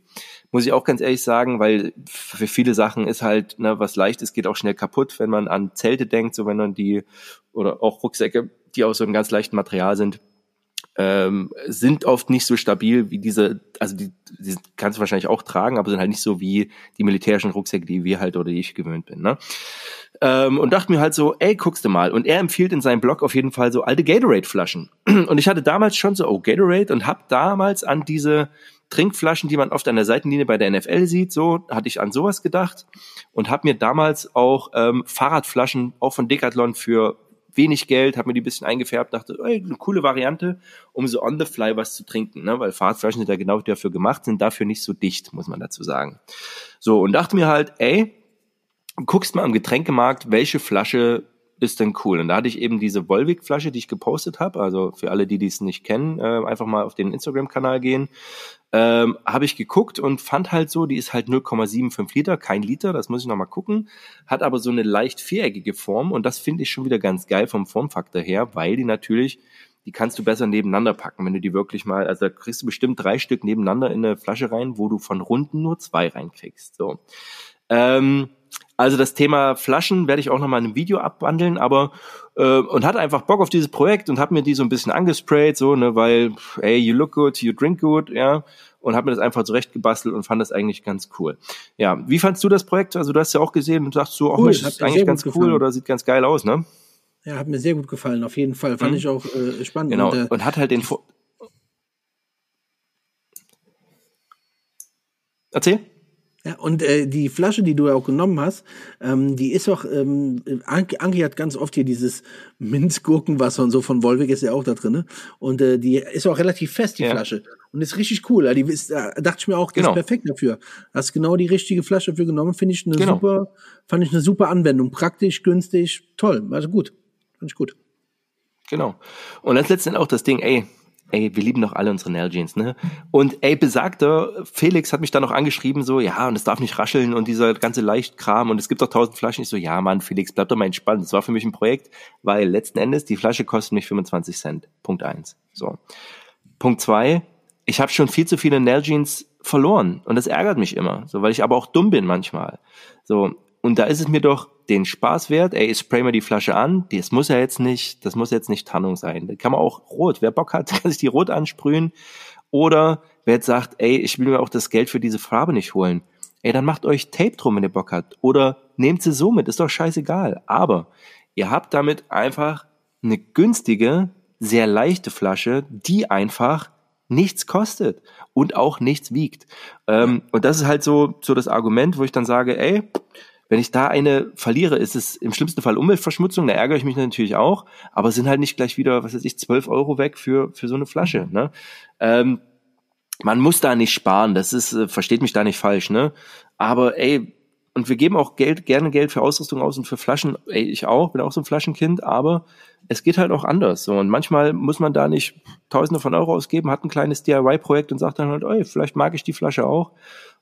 muss ich auch ganz ehrlich sagen, weil für viele Sachen ist halt, ne, was leicht ist, geht auch schnell kaputt, wenn man an Zelte denkt, so wenn man die, oder auch Rucksäcke, die aus so einem ganz leichten Material sind, ähm, sind oft nicht so stabil wie diese, also die, die kannst du wahrscheinlich auch tragen, aber sind halt nicht so wie die militärischen Rucksäcke, die wir halt oder die ich gewöhnt bin. Ne? Ähm, und dachte mir halt so, ey, guckst du mal. Und er empfiehlt in seinem Blog auf jeden Fall so alte Gatorade-Flaschen. Und ich hatte damals schon so, oh, Gatorade und hab damals an diese Trinkflaschen, die man oft an der Seitenlinie bei der NFL sieht, so hatte ich an sowas gedacht und habe mir damals auch ähm, Fahrradflaschen auch von Decathlon für wenig Geld, habe mir die ein bisschen eingefärbt, dachte, ey, eine coole Variante, um so on the fly was zu trinken, ne? weil Fahrradflaschen sind ja genau dafür gemacht, sind dafür nicht so dicht, muss man dazu sagen. So, und dachte mir halt, ey, guckst mal am Getränkemarkt, welche Flasche ist denn cool. Und da hatte ich eben diese Volvic-Flasche, die ich gepostet habe. Also für alle, die dies nicht kennen, äh, einfach mal auf den Instagram-Kanal gehen. Ähm, habe ich geguckt und fand halt so, die ist halt 0,75 Liter, kein Liter, das muss ich nochmal gucken. Hat aber so eine leicht viereckige Form und das finde ich schon wieder ganz geil vom Formfaktor her, weil die natürlich die kannst du besser nebeneinander packen, wenn du die wirklich mal, also da kriegst du bestimmt drei Stück nebeneinander in eine Flasche rein, wo du von runden nur zwei reinkriegst. So. Ähm, also das Thema Flaschen werde ich auch nochmal in einem Video abwandeln, aber äh, und hatte einfach Bock auf dieses Projekt und habe mir die so ein bisschen angesprayt, so, ne, weil, hey, you look good, you drink good, ja, und habe mir das einfach zurechtgebastelt und fand das eigentlich ganz cool. Ja, wie fandst du das Projekt? Also du hast ja auch gesehen und sagst so, ach cool, Mensch, das ist eigentlich ganz cool oder sieht ganz geil aus, ne? Ja, hat mir sehr gut gefallen, auf jeden Fall. Fand mhm. ich auch äh, spannend. Genau, und, äh, und hat halt den... Vor Erzähl. Ja, und äh, die Flasche, die du ja auch genommen hast, ähm, die ist auch, ähm, Anki, Anki hat ganz oft hier dieses Minzgurkenwasser und so von Wolwig ist ja auch da drin. Und äh, die ist auch relativ fest, die ja. Flasche. Und ist richtig cool. Die ist, da dachte ich mir auch, das genau. ist perfekt dafür. Hast genau die richtige Flasche dafür genommen, finde ich eine genau. super, fand ich eine super Anwendung. Praktisch, günstig, toll, also gut. Fand ich gut. Genau. Und das letztendlich auch das Ding, ey, ey, wir lieben doch alle unsere Naljeans, ne? Und ey, besagter Felix hat mich dann noch angeschrieben, so, ja, und es darf nicht rascheln und dieser ganze Leichtkram und es gibt doch tausend Flaschen. Ich so, ja, Mann, Felix, bleib doch mal entspannt. Das war für mich ein Projekt, weil letzten Endes die Flasche kostet mich 25 Cent. Punkt eins. So. Punkt zwei, ich habe schon viel zu viele Naljeans verloren und das ärgert mich immer, so, weil ich aber auch dumm bin manchmal. So, und da ist es mir doch den Spaß wert, ey, spray mir die Flasche an, das muss ja jetzt nicht, das muss jetzt nicht Tarnung sein. Da kann man auch rot. Wer Bock hat, kann sich die rot ansprühen. Oder wer jetzt sagt, ey, ich will mir auch das Geld für diese Farbe nicht holen. Ey, dann macht euch Tape drum, wenn ihr Bock habt. Oder nehmt sie so mit, ist doch scheißegal. Aber ihr habt damit einfach eine günstige, sehr leichte Flasche, die einfach nichts kostet und auch nichts wiegt. Ähm, und das ist halt so, so das Argument, wo ich dann sage, ey, wenn ich da eine verliere, ist es im schlimmsten Fall Umweltverschmutzung, da ärgere ich mich natürlich auch, aber sind halt nicht gleich wieder, was weiß ich, 12 Euro weg für, für so eine Flasche. Ne? Ähm, man muss da nicht sparen, das ist, äh, versteht mich da nicht falsch, ne? Aber ey, und wir geben auch Geld, gerne Geld für Ausrüstung aus und für Flaschen. Ey, ich auch, bin auch so ein Flaschenkind, aber es geht halt auch anders. So. Und manchmal muss man da nicht Tausende von Euro ausgeben, hat ein kleines DIY-Projekt und sagt dann halt, ey, vielleicht mag ich die Flasche auch.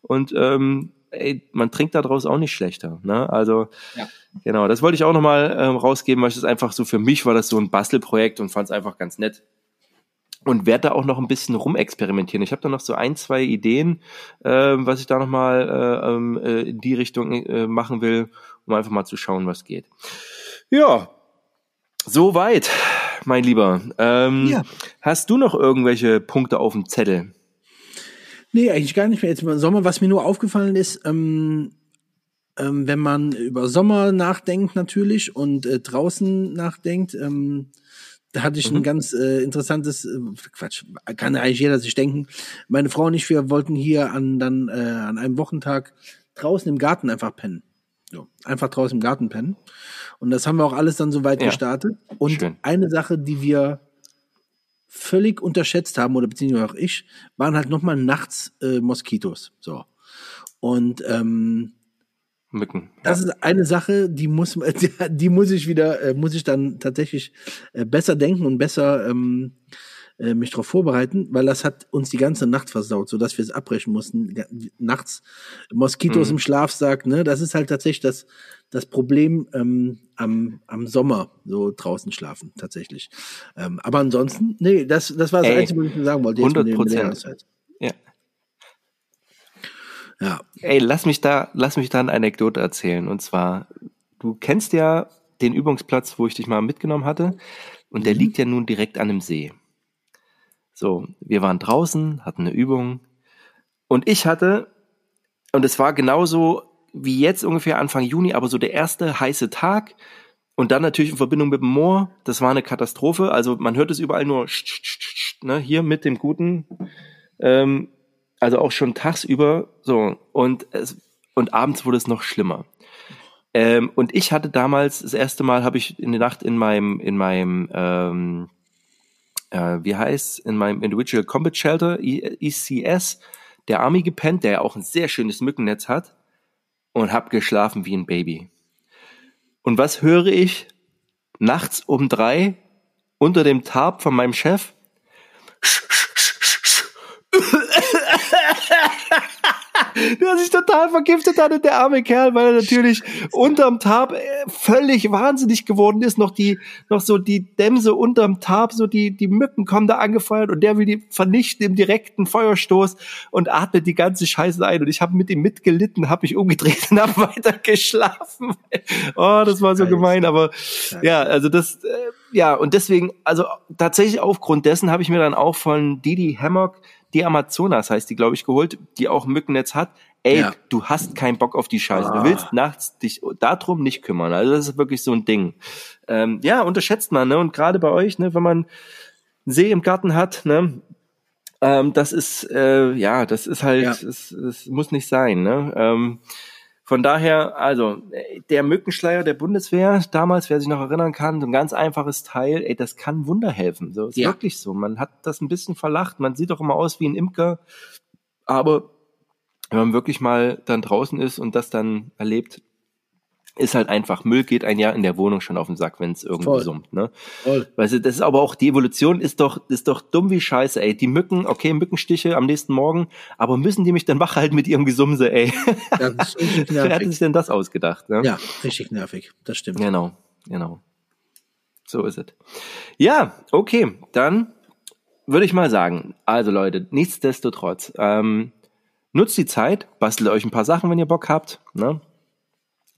Und ähm, ey, man trinkt daraus auch nicht schlechter. Ne? Also ja. genau, das wollte ich auch nochmal ähm, rausgeben, weil es einfach so für mich war das so ein Bastelprojekt und fand es einfach ganz nett. Und werde da auch noch ein bisschen rumexperimentieren. Ich habe da noch so ein, zwei Ideen, äh, was ich da nochmal äh, ähm, äh, in die Richtung äh, machen will, um einfach mal zu schauen, was geht. Ja, soweit, mein Lieber. Ähm, ja. Hast du noch irgendwelche Punkte auf dem Zettel? Nee, eigentlich gar nicht mehr. Jetzt im Sommer, was mir nur aufgefallen ist, ähm, ähm, wenn man über Sommer nachdenkt natürlich und äh, draußen nachdenkt, ähm, da hatte ich mhm. ein ganz äh, interessantes, äh, Quatsch, kann eigentlich jeder sich denken. Meine Frau und ich, wir wollten hier an dann äh, an einem Wochentag draußen im Garten einfach pennen. So, einfach draußen im Garten pennen. Und das haben wir auch alles dann soweit ja. gestartet. Und Schön. eine Sache, die wir völlig unterschätzt haben, oder beziehungsweise auch ich, waren halt nochmal nachts äh, Moskitos. So. Und ähm, Mücken. Das ist eine Sache, die muss, die muss ich wieder, äh, muss ich dann tatsächlich äh, besser denken und besser ähm, äh, mich darauf vorbereiten, weil das hat uns die ganze Nacht versaut, so dass wir es abbrechen mussten. Nachts Moskitos mhm. im Schlafsack, ne? Das ist halt tatsächlich das, das Problem ähm, am, am Sommer, so draußen schlafen, tatsächlich. Ähm, aber ansonsten, nee, das, das war das Ey, Einzige, was ich sagen wollte. 100 Prozent. Ja. Ja. Ey, lass mich da, lass mich da eine Anekdote erzählen. Und zwar, du kennst ja den Übungsplatz, wo ich dich mal mitgenommen hatte. Und der mhm. liegt ja nun direkt an einem See. So, wir waren draußen, hatten eine Übung und ich hatte, und es war genauso wie jetzt ungefähr Anfang Juni, aber so der erste heiße Tag und dann natürlich in Verbindung mit dem Moor, das war eine Katastrophe. Also man hört es überall nur ne, hier mit dem Guten, ähm, also auch schon tagsüber so und es, und abends wurde es noch schlimmer. Ähm, und ich hatte damals das erste Mal habe ich in der Nacht in meinem in meinem ähm, äh, wie heißt in meinem Individual Combat Shelter, ECS, der Army gepennt, der ja auch ein sehr schönes Mückennetz hat. und hab geschlafen wie ein Baby. Und was höre ich nachts um drei unter dem Tarp von meinem Chef? Der sich total vergiftet hatte, der arme Kerl, weil er natürlich unterm Tarp äh, völlig wahnsinnig geworden ist. Noch die, noch so die Dämse unterm Tarp, so die, die Mücken kommen da angefeuert und der will die vernichten im direkten Feuerstoß und atmet die ganze Scheiße ein. Und ich habe mit ihm mitgelitten, habe ich umgedreht und habe weiter geschlafen. oh, das war so gemein, aber ja, also das, äh, ja, und deswegen, also tatsächlich aufgrund dessen habe ich mir dann auch von Didi Hammock die Amazonas heißt die, glaube ich, geholt, die auch Mückennetz hat. Ey, ja. du hast keinen Bock auf die Scheiße. Ah. Du willst nachts dich darum nicht kümmern. Also das ist wirklich so ein Ding. Ähm, ja, unterschätzt man, ne? Und gerade bei euch, ne, wenn man einen See im Garten hat, ne, ähm, das ist, äh, ja, das ist halt, ja. es, es muss nicht sein, ne? Ähm, von daher, also der Mückenschleier der Bundeswehr, damals, wer sich noch erinnern kann, so ein ganz einfaches Teil, ey, das kann Wunder helfen. So ist ja. wirklich so. Man hat das ein bisschen verlacht. Man sieht doch immer aus wie ein Imker, aber wenn man wirklich mal dann draußen ist und das dann erlebt, ist halt einfach, Müll geht ein Jahr in der Wohnung schon auf den Sack, wenn es irgendwie Voll. summt, ne? Voll. Weißt du, das ist aber auch, die Evolution ist doch, ist doch dumm wie Scheiße, ey. Die Mücken, okay, Mückenstiche am nächsten Morgen, aber müssen die mich dann wach halten mit ihrem Gesumse, ey? Das ist Wer hat sich denn das ausgedacht, ne? Ja, richtig nervig, das stimmt. Genau, genau. So ist es. Ja, okay, dann würde ich mal sagen, also Leute, nichtsdestotrotz, ähm, nutzt die Zeit, bastelt euch ein paar Sachen, wenn ihr Bock habt, ne?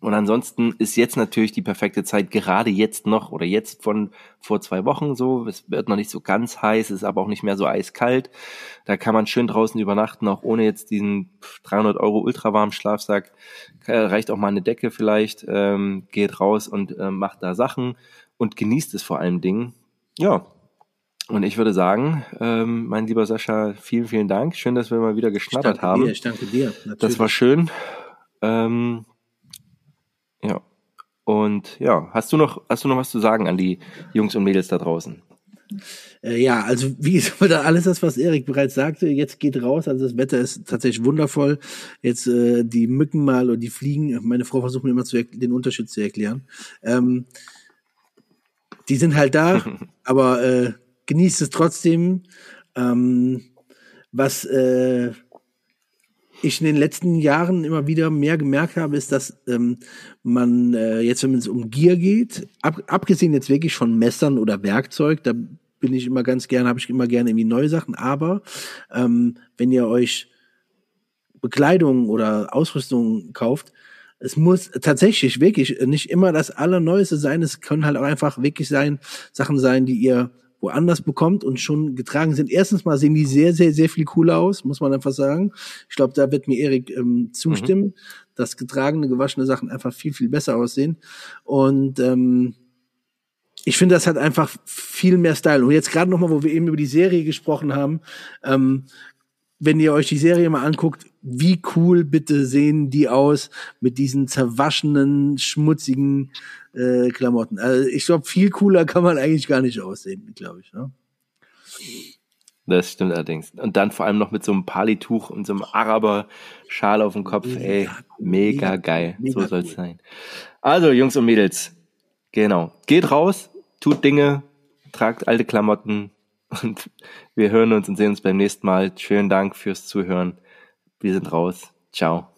Und ansonsten ist jetzt natürlich die perfekte Zeit, gerade jetzt noch oder jetzt von vor zwei Wochen so. Es wird noch nicht so ganz heiß, ist aber auch nicht mehr so eiskalt. Da kann man schön draußen übernachten, auch ohne jetzt diesen 300 Euro ultrawarmen Schlafsack. Reicht auch mal eine Decke vielleicht. Ähm, geht raus und äh, macht da Sachen und genießt es vor allen Dingen. Ja. Und ich würde sagen, ähm, mein lieber Sascha, vielen, vielen Dank. Schön, dass wir mal wieder geschnattert haben. Dir, ich danke dir. Natürlich. Das war schön. Ähm, ja. Und ja, hast du noch, hast du noch was zu sagen an die Jungs und Mädels da draußen? Äh, ja, also wie gesagt, alles das, was Erik bereits sagte, jetzt geht raus. Also das Wetter ist tatsächlich wundervoll. Jetzt äh, die Mücken mal und die Fliegen. Meine Frau versucht mir immer zu, den Unterschied zu erklären. Ähm, die sind halt da, aber äh, genießt es trotzdem. Ähm, was äh, ich in den letzten Jahren immer wieder mehr gemerkt habe, ist, dass ähm, man äh, jetzt, wenn es um Gier geht, ab, abgesehen jetzt wirklich von Messern oder Werkzeug, da bin ich immer ganz gerne, habe ich immer gerne irgendwie neue Sachen, aber ähm, wenn ihr euch Bekleidung oder Ausrüstung kauft, es muss tatsächlich wirklich nicht immer das Allerneueste sein. Es können halt auch einfach wirklich sein, Sachen sein, die ihr woanders bekommt und schon getragen sind. Erstens mal sehen die sehr, sehr, sehr viel cooler aus, muss man einfach sagen. Ich glaube, da wird mir Erik ähm, zustimmen, mhm. dass getragene, gewaschene Sachen einfach viel, viel besser aussehen. Und ähm, ich finde, das hat einfach viel mehr Style. Und jetzt gerade nochmal, wo wir eben über die Serie gesprochen haben, ähm, wenn ihr euch die Serie mal anguckt, wie cool bitte sehen die aus mit diesen zerwaschenen, schmutzigen äh, Klamotten. Also ich glaube, viel cooler kann man eigentlich gar nicht aussehen, glaube ich. Ne? Das stimmt allerdings. Und dann vor allem noch mit so einem Palituch und so einem Araber-Schal auf dem Kopf. Mega Ey, mega, mega geil. Mega so soll's cool. sein. Also, Jungs und Mädels, genau. Geht raus, tut Dinge, tragt alte Klamotten und wir hören uns und sehen uns beim nächsten Mal. Schönen Dank fürs Zuhören. Wir sind raus. Ciao.